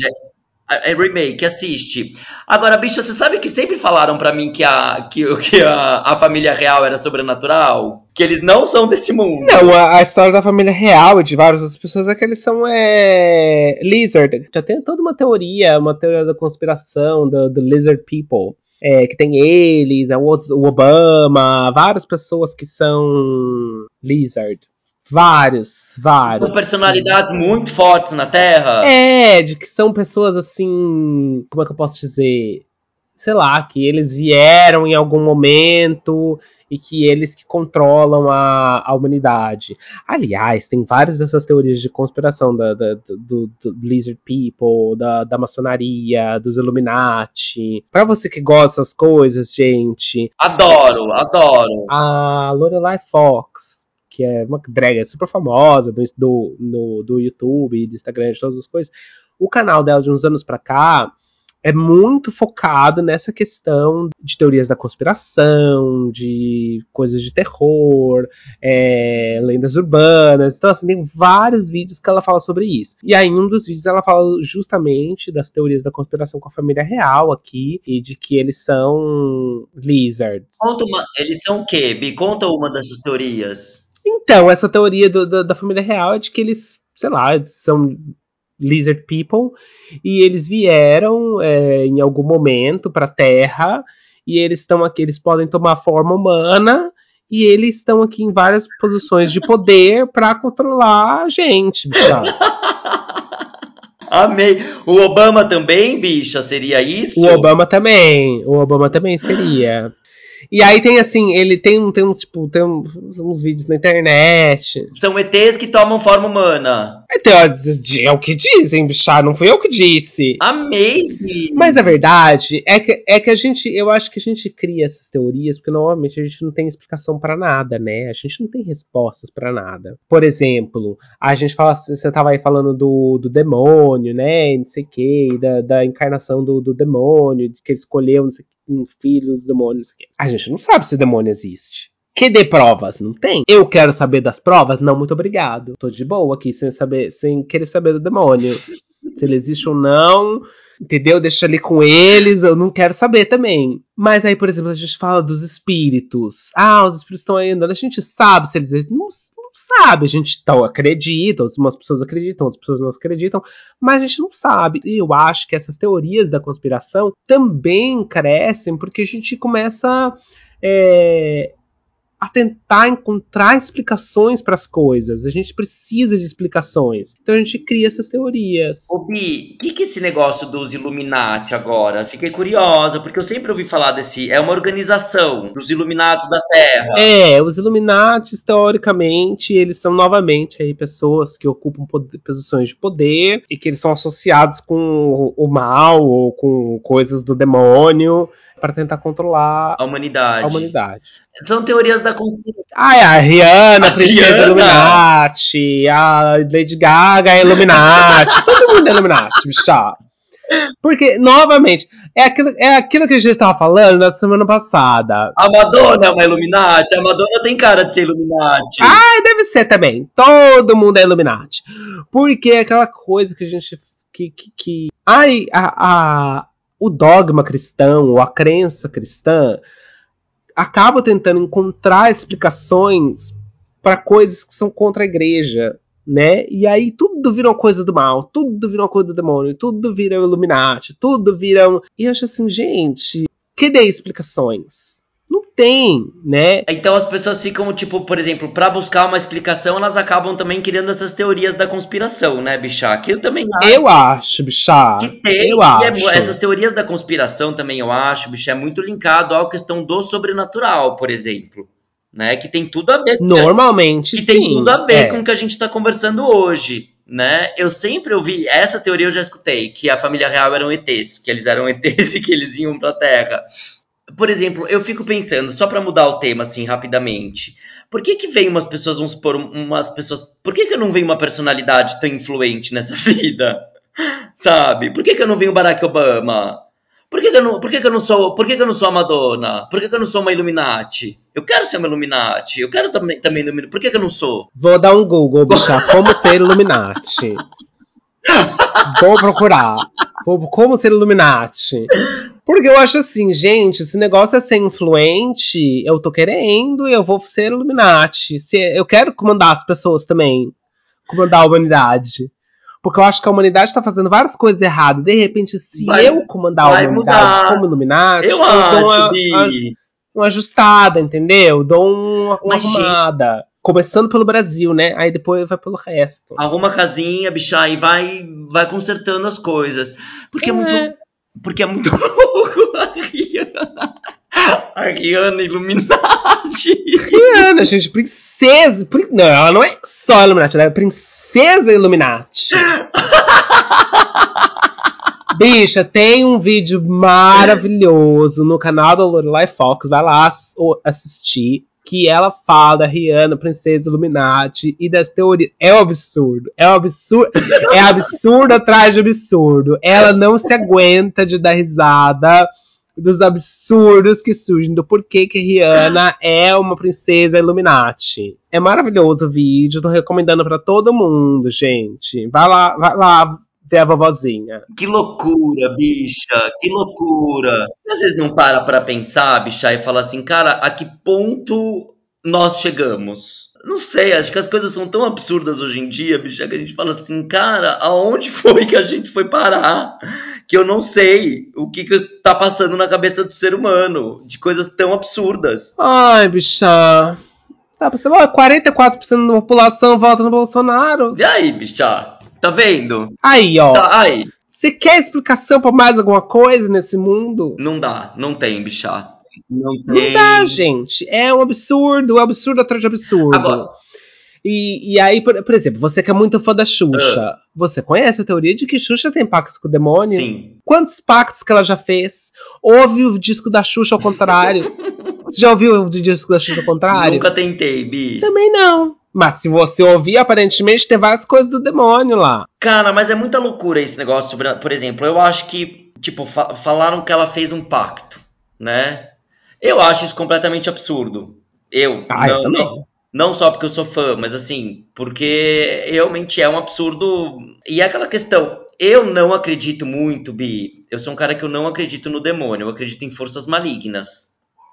É, remake, assiste. Agora, bicha, você sabe que sempre falaram para mim que, a, que, que a, a família real era sobrenatural? Que eles não são desse mundo. Não, a, a história da família real e de várias outras pessoas é que eles são é, lizard. Já tem toda uma teoria, uma teoria da conspiração do, do lizard people. É, que tem eles, é o Obama, várias pessoas que são lizard. Vários, vários. Com personalidades sim. muito fortes na Terra. É, de que são pessoas assim. Como é que eu posso dizer? Sei lá, que eles vieram em algum momento e que eles que controlam a, a humanidade. Aliás, tem várias dessas teorias de conspiração da, da do, do, Lizard People, da, da maçonaria, dos Illuminati. Pra você que gosta dessas coisas, gente. Adoro, adoro. A Lorelai Fox que é uma drag super famosa do, do, no, do YouTube, do Instagram, de todas as coisas. O canal dela de uns anos pra cá é muito focado nessa questão de teorias da conspiração, de coisas de terror, é, lendas urbanas. Então, assim, tem vários vídeos que ela fala sobre isso. E aí, em um dos vídeos, ela fala justamente das teorias da conspiração com a família real aqui e de que eles são lizards. Uma, eles são o quê? Me conta uma dessas teorias. Então, essa teoria do, do, da família real é de que eles, sei lá, são lizard people e eles vieram é, em algum momento para a Terra e eles estão aqui, eles podem tomar forma humana e eles estão aqui em várias posições de poder para controlar a gente, bicha. Amei. O Obama também, bicha, seria isso? O Obama também. O Obama também seria. E aí tem assim, ele tem, tem, um, tipo, tem uns vídeos na internet. São ETs que tomam forma humana. Então, é o que dizem, bichá, não fui eu que disse. Amei! Mas a verdade é que, é que a gente, eu acho que a gente cria essas teorias porque normalmente a gente não tem explicação para nada, né? A gente não tem respostas para nada. Por exemplo, a gente fala, você tava aí falando do, do demônio, né? Não sei o que, da, da encarnação do, do demônio, de que ele escolheu, não sei o um filho do demônio, não sei o quê. A gente não sabe se o demônio existe. Que dê provas? Não tem. Eu quero saber das provas? Não, muito obrigado. Tô de boa aqui, sem saber, sem querer saber do demônio. se ele existe ou não, entendeu? Deixa ali com eles, eu não quero saber também. Mas aí, por exemplo, a gente fala dos espíritos. Ah, os espíritos estão andando. A gente sabe se eles existem. Não, sabe, a gente então, acredita, umas pessoas acreditam, outras pessoas não acreditam, mas a gente não sabe. E eu acho que essas teorias da conspiração também crescem porque a gente começa é, a tentar encontrar explicações para as coisas. A gente precisa de explicações. Então a gente cria essas teorias. Ô, Bi, o que, que é esse negócio dos Illuminati agora? Fiquei curiosa, porque eu sempre ouvi falar desse. É uma organização dos Illuminatos da Terra. É, os Illuminati, teoricamente, eles são novamente aí pessoas que ocupam poder, posições de poder e que eles são associados com o mal ou com coisas do demônio para tentar controlar a humanidade. a humanidade. São teorias da conspiração. Ah, é a Rihanna, A Princesa Rihanna. Illuminati, a Lady Gaga é Illuminati, todo mundo é Illuminati, bicha. Porque, novamente, é aquilo, é aquilo que a gente estava falando na semana passada. A Madonna é uma Illuminati. A Madonna tem cara de ser Illuminati. Ah, deve ser também. Todo mundo é Illuminati. Porque é aquela coisa que a gente. Que, que, que... Ai, a, a, o dogma cristão, ou a crença cristã, acaba tentando encontrar explicações para coisas que são contra a igreja. Né? E aí tudo vira uma coisa do mal, tudo vira uma coisa do demônio, tudo vira Illuminati, tudo vira. Um... E eu acho assim, gente, que dê explicações? Não tem, né? Então as pessoas ficam, tipo, por exemplo, pra buscar uma explicação, elas acabam também criando essas teorias da conspiração, né, bicha? Que eu também acho Eu acho, bicha. que tem. Eu é acho. mu- essas teorias da conspiração também, eu acho, bicha, é muito linkado à questão do sobrenatural, por exemplo. Né? Que tem tudo a ver Normalmente, que sim. tem tudo a ver é. com o que a gente está conversando hoje, né? Eu sempre ouvi essa teoria, eu já escutei que a família real eram ETs, que eles eram ETs e que eles iam para a Terra. Por exemplo, eu fico pensando, só para mudar o tema assim rapidamente, por que que vem umas pessoas, vamos supor, umas pessoas, por que que eu não venho uma personalidade tão influente nessa vida? Sabe? Por que que eu não venho Barack Obama? Por que que eu não, por que que eu não sou, por que que eu não sou a Madonna? Por que que eu não sou uma Illuminati? Eu quero ser uma Illuminati. Eu quero também também Illuminati. Por que que eu não sou? Vou dar um Google, bicha. Como ser Illuminati. Vou procurar. Como ser Illuminati. Porque eu acho assim, gente, esse negócio é ser influente, eu tô querendo e eu vou ser Illuminati. Se, eu quero comandar as pessoas também. Comandar a humanidade. Porque eu acho que a humanidade tá fazendo várias coisas erradas. De repente, se Vai- eu comandar a humanidade mudar. como Illuminati, Eu dou acho, uma- Bi. uma- uma ajustada, entendeu? Dou uma, uma Mas, gente- arrumada. Começando pelo Brasil, né? Aí depois vai pelo resto. Arruma a casinha, bicha, e vai, vai consertando as coisas. Porque é, É. muito. Porque é muito louco a Rihanna. A Rihanna Illuminati. Rihanna, gente, princesa. prin- Não, ela não é só Illuminati, ela é princesa Illuminati. Bicha, tem um vídeo maravilhoso no canal da Lorelai Fox, vai lá assistir, que ela fala da Rihanna, princesa Illuminati, e das teorias. É um absurdo, é um absurdo, é absurdo atrás de absurdo. Ela não se aguenta de dar risada dos absurdos que surgem, do porquê que Rihanna é uma princesa Illuminati. É maravilhoso o vídeo, tô recomendando pra todo mundo, gente. Vai lá, vai lá ver a vovozinha. Que loucura, bicha, que loucura. Às vezes não para pra pensar, bicha, e fala assim, cara, a que ponto nós chegamos? Não sei, acho que as coisas são tão absurdas hoje em dia, bicha, que a gente fala assim, cara, aonde foi que a gente foi parar? Que eu não sei o que, que tá passando na cabeça do ser humano, de coisas tão absurdas. Ai, bicha. Tá pensando, ó, 44% da população vota no Bolsonaro. E aí, bicha? Tá vendo? Aí, ó. Tá, aí. Você quer explicação pra mais alguma coisa nesse mundo? Não dá, não tem, bicha. Não Não tem. dá, gente. É um absurdo, um absurdo atrás de absurdo. Agora, E, e aí, por, por exemplo, você que é muito fã da Xuxa, você conhece a teoria de que Xuxa tem pacto com o demônio? sim. Quantos pactos que ela já fez? Ouve o disco da Xuxa ao contrário. você já ouviu o disco da Xuxa ao contrário? Nunca tentei, Bi. Também não. Mas se você ouvir, aparentemente tem várias coisas do demônio lá. Cara, mas é muita loucura esse negócio sobre. Por exemplo, eu acho que. Tipo, fa- falaram que ela fez um pacto, né? Eu acho isso completamente absurdo. Eu. Ah, não, não, não só porque eu sou fã, mas assim, porque realmente é um absurdo. E é aquela questão. Eu não acredito muito, Bi. Eu sou um cara que eu não acredito no demônio. Eu acredito em forças malignas.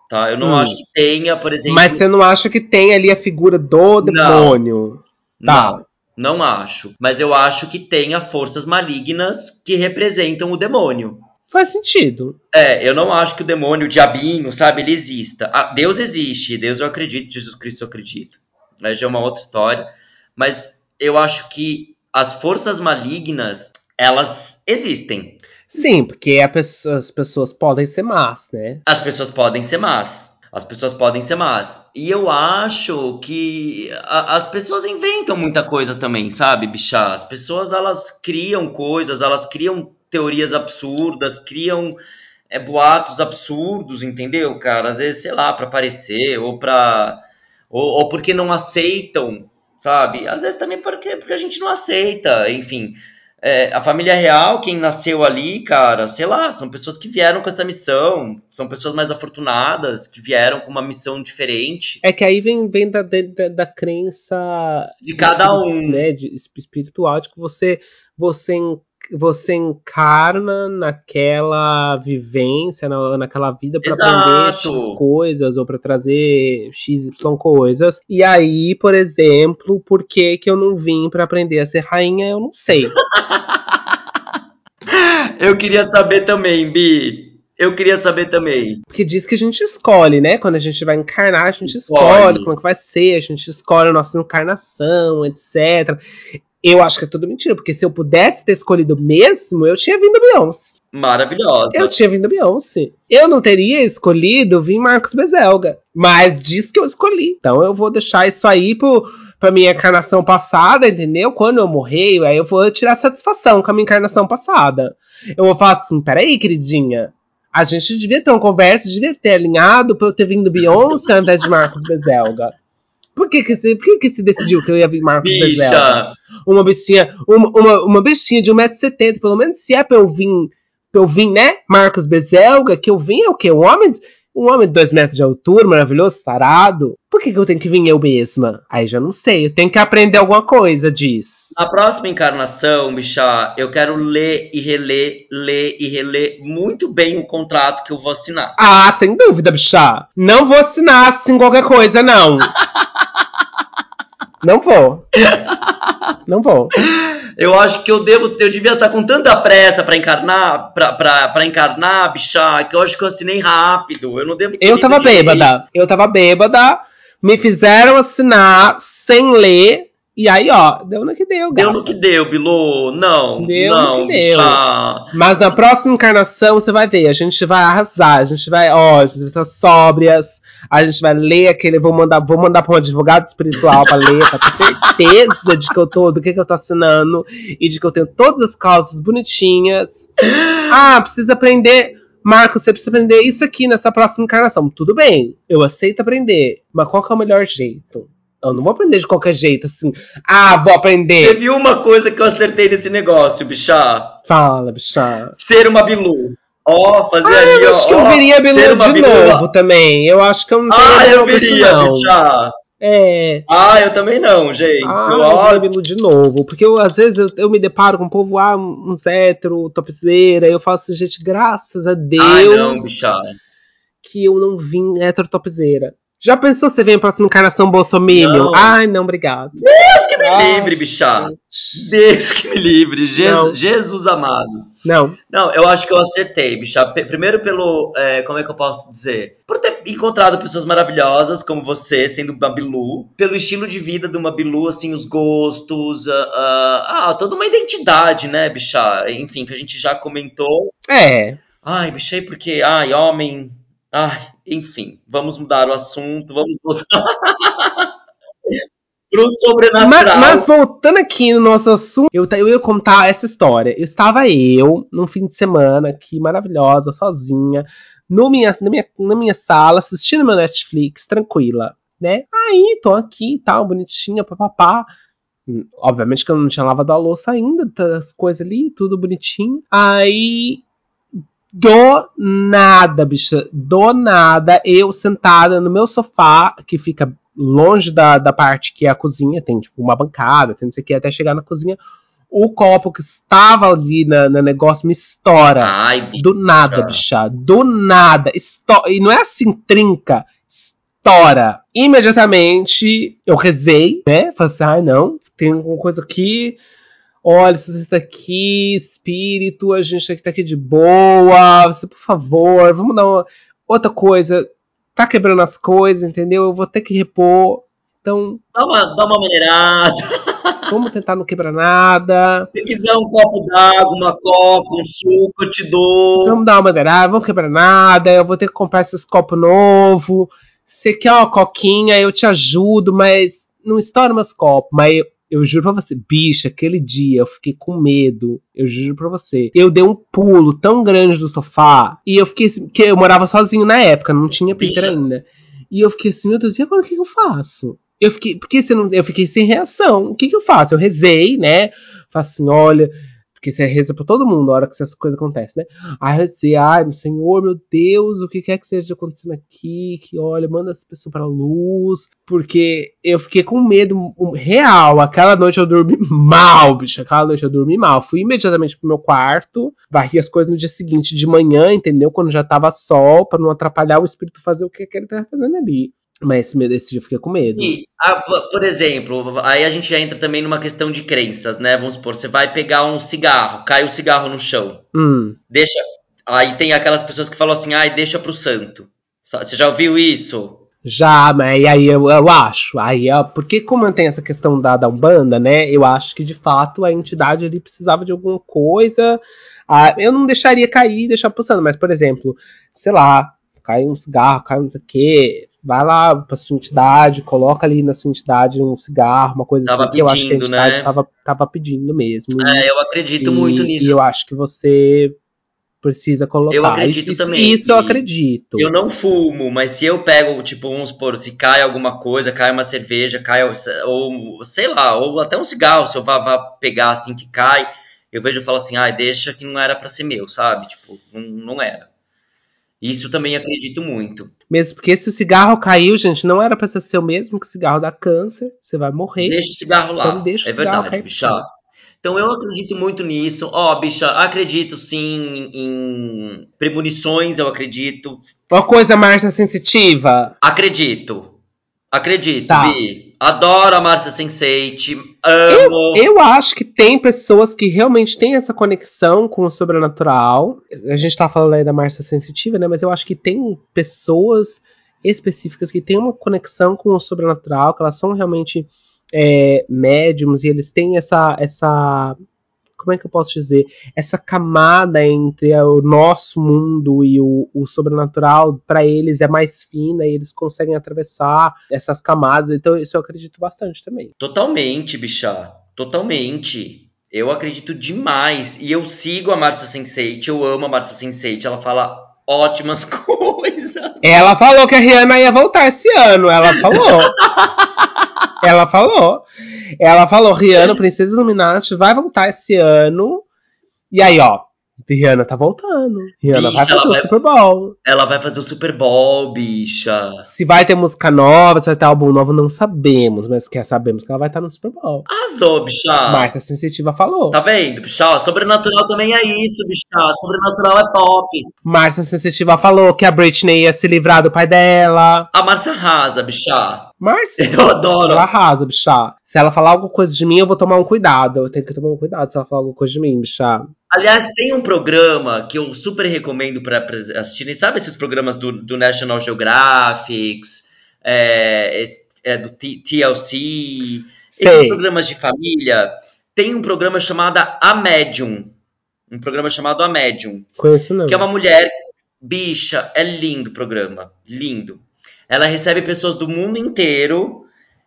Tá? Eu não Hum. acho que tenha, por exemplo. Mas você não acha que tem ali a figura do demônio? Tá. Não, não acho. Mas eu acho que tenha forças malignas que representam o demônio. Faz sentido. É, eu não acho que o demônio, o diabinho, sabe, ele exista. Ah, Deus existe, Deus eu acredito, Jesus Cristo eu acredito. Aí já é uma outra história. Mas eu acho que as forças malignas, elas existem. Sim, porque pessoa, as pessoas podem ser más, né? As pessoas podem ser más. As pessoas podem ser más. E eu acho que a, as pessoas inventam muita coisa também, sabe, bicha? As pessoas, elas criam coisas, elas criam teorias absurdas, criam é, boatos absurdos, entendeu, cara? Às vezes, sei lá, para aparecer, ou pra. Ou, ou, porque não aceitam, sabe? Às vezes também porque, porque a gente não aceita, enfim. É, a família real, quem nasceu ali, cara, sei lá, são pessoas que vieram com essa missão, são pessoas mais afortunadas, que vieram com uma missão diferente. É que aí vem, vem da, da, da crença de cada um, né, de espiritual, de que você você você encarna naquela vivência, na, naquela vida para aprender X coisas ou para trazer XY coisas. E aí, por exemplo, por que, que eu não vim para aprender a ser rainha, eu não sei. eu queria saber também, Bi. Eu queria saber também. Porque diz que a gente escolhe, né? Quando a gente vai encarnar, a gente escolhe, escolhe como é que vai ser, a gente escolhe a nossa encarnação, etc. Eu acho que é tudo mentira, porque se eu pudesse ter escolhido mesmo, eu tinha vindo Beyoncé. Maravilhosa. Eu tinha vindo Beyoncé. Eu não teria escolhido vir Marcos Bezelga. Mas diz que eu escolhi. Então eu vou deixar isso aí pro, pra minha encarnação passada, entendeu? Quando eu morrer, aí eu vou tirar satisfação com a minha encarnação passada. Eu vou falar assim: peraí, queridinha. A gente devia ter uma conversa, devia ter alinhado pra eu ter vindo Beyoncé ao invés de Marcos Bezelga. Por que que, se, por que que se decidiu que eu ia vir Marcos Bicha. Bezelga? Uma bestinha, uma, uma, uma bestinha de 1,70m, pelo menos se é pra eu vir, pra eu vir, né? Marcos Bezelga, que eu vim é o quê? Um homem, um homem de 2 metros de altura, maravilhoso, sarado. Por que, que eu tenho que vir eu mesma? Aí já não sei, eu tenho que aprender alguma coisa disso. Na próxima encarnação, bicha, eu quero ler e reler, ler e reler muito bem o contrato que eu vou assinar. Ah, sem dúvida, bicha. Não vou assinar assim qualquer coisa, não. Não vou. Não vou. Eu acho que eu devo, eu devia estar com tanta pressa para encarnar, pra encarnar, bicha, que eu acho que eu assinei rápido. Eu não devo ter Eu tava bêbada. Eu tava bêbada. Me fizeram assinar sem ler. E aí, ó, deu no que deu, gata. Deu no que deu, Bilu. Não, deu não, no que deu. Bicha. Mas na próxima encarnação você vai ver, a gente vai arrasar, a gente vai, ó, a gente vai sóbrias, a gente vai ler aquele, vou mandar, vou mandar para um advogado espiritual para ler, para ter certeza de que eu tô, do que, que eu tô assinando e de que eu tenho todas as causas bonitinhas. Ah, precisa aprender. Marcos, você precisa aprender isso aqui nessa próxima encarnação. Tudo bem, eu aceito aprender, mas qual é o melhor jeito? Eu não vou aprender de qualquer jeito, assim. Ah, vou aprender. Teve uma coisa que eu acertei nesse negócio, bichá. Fala, bichá. Ser uma Bilu. Ó, oh, fazer ah, ali, eu acho ó, que eu viria Bilu de novo também. Eu acho que eu não teria Ah, eu viria, bicha. É. Ah, eu também não, gente. Ah, eu, Bilu de novo. Porque eu, às vezes eu, eu me deparo com um povo, ah, uns hétero, topzeira, e eu falo assim, gente, graças a Deus. Ai, não, bicha. Que eu não vim hétero topzeira. Já pensou se vem a próxima encarnação Bolsominion? Ai, não, obrigado. Que me Ai, livre, bichá. Deus que me livre. Jesus, Jesus amado. Não. Não, eu acho que eu acertei, bichá. Primeiro pelo. É, como é que eu posso dizer? Por ter encontrado pessoas maravilhosas como você, sendo uma Bilu. Pelo estilo de vida de uma Bilu, assim, os gostos. Uh, uh, ah, toda uma identidade, né, bichá? Enfim, que a gente já comentou. É. Ai, bichei, porque. Ai, homem Ai, enfim, vamos mudar o assunto, vamos voltar pro sobrenatural. Mas, mas, voltando aqui no nosso assunto, eu, eu ia contar essa história. Eu estava eu, num fim de semana aqui, maravilhosa, sozinha, no minha, na, minha, na minha sala, assistindo meu Netflix, tranquila, né? Aí, tô aqui e tal, bonitinha, papapá. Obviamente que eu não tinha lavado a louça ainda, as coisas ali, tudo bonitinho. Aí do nada, bicha. Do nada, eu sentada no meu sofá, que fica longe da, da parte que é a cozinha, tem tipo uma bancada, tem não sei o que, até chegar na cozinha. O copo que estava ali no, no negócio me estoura. Ai, do nada, bicha. Do nada. Esto e não é assim, trinca. Estoura. Imediatamente eu rezei, né? Falei assim, ai ah, não, tem alguma coisa aqui Olha, se você está aqui, espírito, a gente estar aqui de boa. Você, por favor, vamos dar uma. Outra coisa, tá quebrando as coisas, entendeu? Eu vou ter que repor. Então. Dá uma, dá uma maneirada. Vamos tentar não quebrar nada. Se quiser um copo d'água, uma coca, um suco, eu te dou. Vamos dar uma maneirada, vamos quebrar nada. Eu vou ter que comprar esses copos novos. Você quer uma coquinha, eu te ajudo, mas não estoura meus copos. Mas eu, juro pra você, bicha, aquele dia eu fiquei com medo. Eu juro pra você. Eu dei um pulo tão grande do sofá. E eu fiquei assim, porque eu morava sozinho na época, não tinha Peter ainda. E eu fiquei assim, meu Deus, e agora o que, que eu faço? Eu fiquei, porque você não, eu fiquei sem reação. O que, que eu faço? Eu rezei, né? Faço assim, olha, porque você reza pra todo mundo na hora que essas coisas acontecem, né? Aí disse, ai, meu Senhor, meu Deus, o que quer que seja acontecendo aqui, que olha, manda essa pessoa pra luz, porque eu fiquei com medo real. Aquela noite eu dormi mal, bicho, aquela noite eu dormi mal. Fui imediatamente pro meu quarto, varri as coisas no dia seguinte de manhã, entendeu? Quando já tava sol, para não atrapalhar o espírito fazer o que ele tava fazendo ali. Mas esse, medo, esse dia eu fiquei com medo. E, por exemplo, aí a gente já entra também numa questão de crenças, né? Vamos supor, você vai pegar um cigarro, cai o cigarro no chão. Hum. Deixa. Aí tem aquelas pessoas que falam assim, ai, deixa pro santo. Você já ouviu isso? Já, mas aí eu, eu acho. Aí, porque como tem essa questão da, da Umbanda, né? Eu acho que de fato a entidade ali precisava de alguma coisa. Ah, eu não deixaria cair e deixar pro santo, mas, por exemplo, sei lá, cai um cigarro, cai um não sei o quê vai lá pra sua entidade, coloca ali na sua entidade um cigarro, uma coisa tava assim, pedindo, que eu acho que a entidade né? tava, tava pedindo mesmo. É, eu acredito e, muito nisso. E eu acho que você precisa colocar. Eu acredito isso, também. Isso eu acredito. Eu não fumo, mas se eu pego, tipo, vamos supor, se cai alguma coisa, cai uma cerveja, cai, ou sei lá, ou até um cigarro, se eu vá, vá pegar assim que cai, eu vejo e falo assim, ah, deixa que não era para ser meu, sabe? Tipo, não, não era. Isso também acredito muito. Mesmo porque se o cigarro caiu, gente, não era pra ser seu mesmo, que o cigarro dá câncer, você vai morrer. Deixa o cigarro lá. Então deixa o é cigarro verdade, cair bicha. Então eu acredito muito nisso. Ó, oh, bicha, acredito sim em premonições, eu acredito. Uma coisa, Márcia, sensitiva? Acredito. Acredito, tá. Bi. Adoro a Márcia Sense8. Amo. Eu, eu, acho que tem pessoas que realmente têm essa conexão com o sobrenatural. A gente tá falando aí da Márcia Sensitiva, né? Mas eu acho que tem pessoas específicas que têm uma conexão com o sobrenatural, que elas são realmente é, médiums e eles têm essa, essa como é que eu posso dizer, essa camada entre o nosso mundo e o, o sobrenatural, para eles é mais fina e eles conseguem atravessar essas camadas. Então, isso eu acredito bastante também. Totalmente, bicha. Totalmente. Eu acredito demais. E eu sigo a Marcia Sensei, eu amo a Marcia Sensei. Ela fala ótimas coisas. Ela falou que a Rihanna ia voltar esse ano. Ela falou. ela falou. Ela falou, Rihanna, Princesa Illuminati, vai voltar esse ano. E aí, ó, Rihanna tá voltando. Rihanna bicha, vai fazer o vai, Super Bowl. Ela vai fazer o Super Bowl, bicha. Se vai ter música nova, se vai ter álbum novo, não sabemos. Mas quer sabemos que ela vai estar no Super Bowl. Arrasou, bicha. Márcia Sensitiva falou. Tá vendo, bicha? Sobrenatural também é isso, bicha. Sobrenatural é pop. Márcia Sensitiva falou que a Britney ia se livrar do pai dela. A Márcia arrasa, bicha. Márcia? Eu adoro. Ela arrasa, bicha. Se ela falar alguma coisa de mim, eu vou tomar um cuidado. Eu tenho que tomar um cuidado se ela falar alguma coisa de mim, bicha. Aliás, tem um programa que eu super recomendo para assistirem. Sabe esses programas do, do National Geographic, é, é do TLC, Sei. esses programas de família? Tem um programa chamado A Medium. Um programa chamado A Medium. Conheço não. Que é uma mulher bicha. É lindo o programa. Lindo. Ela recebe pessoas do mundo inteiro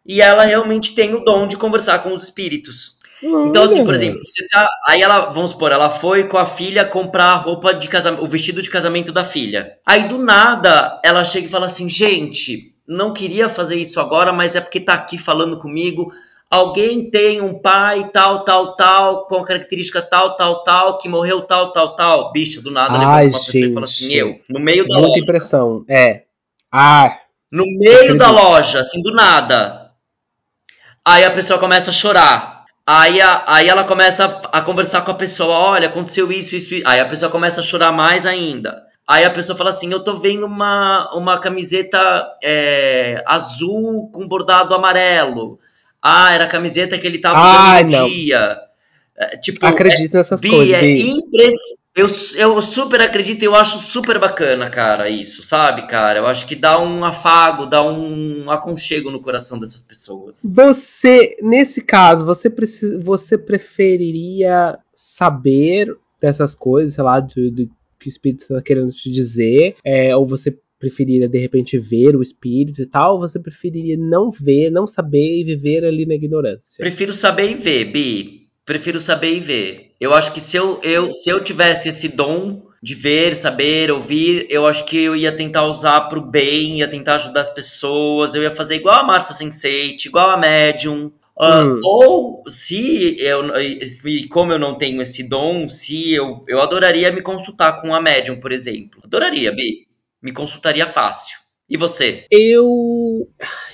e ela realmente tem o dom de conversar com os espíritos. Então, assim, por exemplo, você tá. Aí ela, vamos supor, ela foi com a filha comprar a roupa de casamento, o vestido de casamento da filha. Aí do nada ela chega e fala assim: gente, não queria fazer isso agora, mas é porque tá aqui falando comigo. Alguém tem um pai tal, tal, tal, com a característica tal, tal, tal, que morreu tal, tal, tal. Bicha, do nada levanta uma pessoa e fala assim: eu, no meio da Muita loja. impressão, é. Ah. No meio da loja, assim, do nada. Aí a pessoa começa a chorar. Aí, a, aí ela começa a, a, conversar com a pessoa, olha, aconteceu isso, isso, isso. Aí a pessoa começa a chorar mais ainda. Aí a pessoa fala assim, eu tô vendo uma, uma camiseta é, azul com bordado amarelo. Ah, era a camiseta que ele tava usando no dia. É, tipo, Acredito é, nessas Bi, coisas, é Bi. Eu, eu super acredito e eu acho super bacana, cara, isso, sabe, cara? Eu acho que dá um afago, dá um aconchego no coração dessas pessoas. Você, nesse caso, você, precisa, você preferiria saber dessas coisas, sei lá, do, do que o espírito está querendo te dizer, é, ou você preferiria de repente ver o espírito e tal, ou você preferiria não ver, não saber e viver ali na ignorância? Prefiro saber e ver, Bi. Prefiro saber e ver. Eu acho que se eu, eu, se eu tivesse esse dom de ver, saber, ouvir, eu acho que eu ia tentar usar pro bem, ia tentar ajudar as pessoas, eu ia fazer igual a Marcia Sensei, igual a Medium. Uh, Hum. Ou se eu, e como eu não tenho esse dom, se eu, eu adoraria me consultar com a Medium, por exemplo. Adoraria, Bi. Me consultaria fácil. E você? Eu.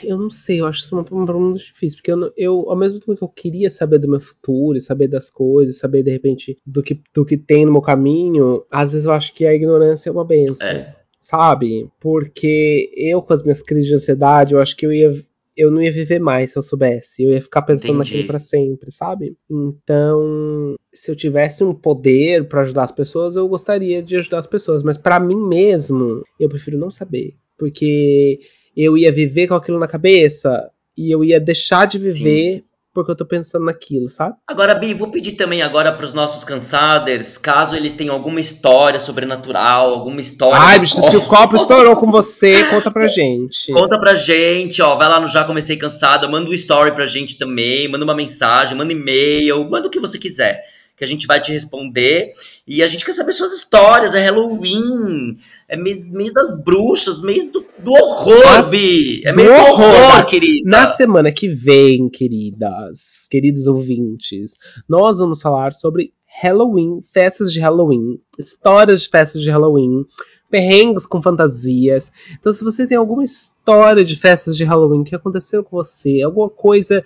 Eu não sei, eu acho isso uma uma pergunta difícil, porque eu, eu, ao mesmo tempo que eu queria saber do meu futuro, e saber das coisas, saber de repente do que, do que tem no meu caminho, às vezes eu acho que a ignorância é uma benção. É. Sabe? Porque eu, com as minhas crises de ansiedade, eu acho que eu ia. Eu não ia viver mais se eu soubesse. Eu ia ficar pensando Entendi. naquilo pra sempre, sabe? Então, se eu tivesse um poder pra ajudar as pessoas, eu gostaria de ajudar as pessoas. Mas pra mim mesmo, eu prefiro não saber. Porque eu ia viver com aquilo na cabeça e eu ia deixar de viver porque eu tô pensando naquilo, sabe? Agora, Bi, vou pedir também agora para os nossos cansaders, caso eles tenham alguma história sobrenatural, alguma história. Ai, bicho, copo, se o copo estourou com você, conta pra gente. Conta pra gente, ó. Vai lá no Já Comecei Cansada, manda um story pra gente também, manda uma mensagem, manda e-mail, manda o que você quiser. Que a gente vai te responder. E a gente quer saber suas histórias. É Halloween, é mês, mês das bruxas, mês do, do horror, Bi. É mês do horror, horror. querida. Na semana que vem, queridas, queridos ouvintes, nós vamos falar sobre Halloween, festas de Halloween, histórias de festas de Halloween, perrengues com fantasias. Então, se você tem alguma história de festas de Halloween que aconteceu com você, alguma coisa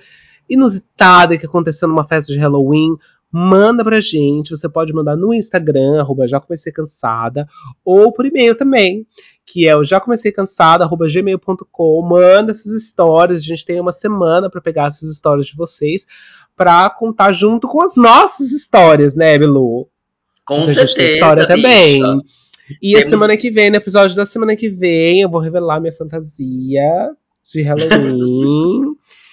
inusitada que aconteceu numa festa de Halloween, manda pra gente. Você pode mandar no Instagram, arroba já comecei cansada, ou por e-mail também, que é o já comecei cansada, arroba gmail.com. Manda essas histórias. A gente tem uma semana pra pegar essas histórias de vocês pra contar junto com as nossas histórias, né, Belu? Com Porque a gente tem certeza, história também. bicha. E a Temos- semana que vem, no episódio da semana que vem, eu vou revelar minha fantasia de Halloween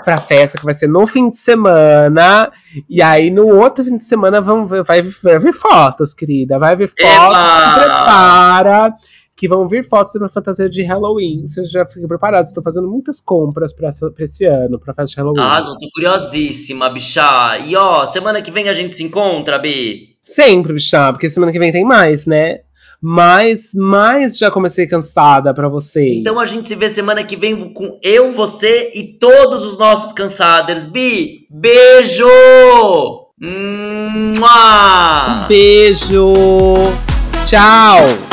pra festa que vai ser no fim de semana. E aí, no outro fim de semana, vamos ver, vai, vai vir fotos, querida. Vai vir fotos. Eba! Se prepara. Que vão vir fotos da minha fantasia de Halloween. Vocês já fiquem preparados. Estou fazendo muitas compras pra esse ano, pra festa de Halloween. Arrasou, tô curiosíssima, bicha. E ó, semana que vem a gente se encontra, Bi. Sempre, bichá, porque semana que vem tem mais, né? Mas, mas já comecei cansada pra vocês. Então a gente se vê semana que vem com eu, você e todos os nossos cansaders. Bi, beijo! Mua! Beijo! Tchau!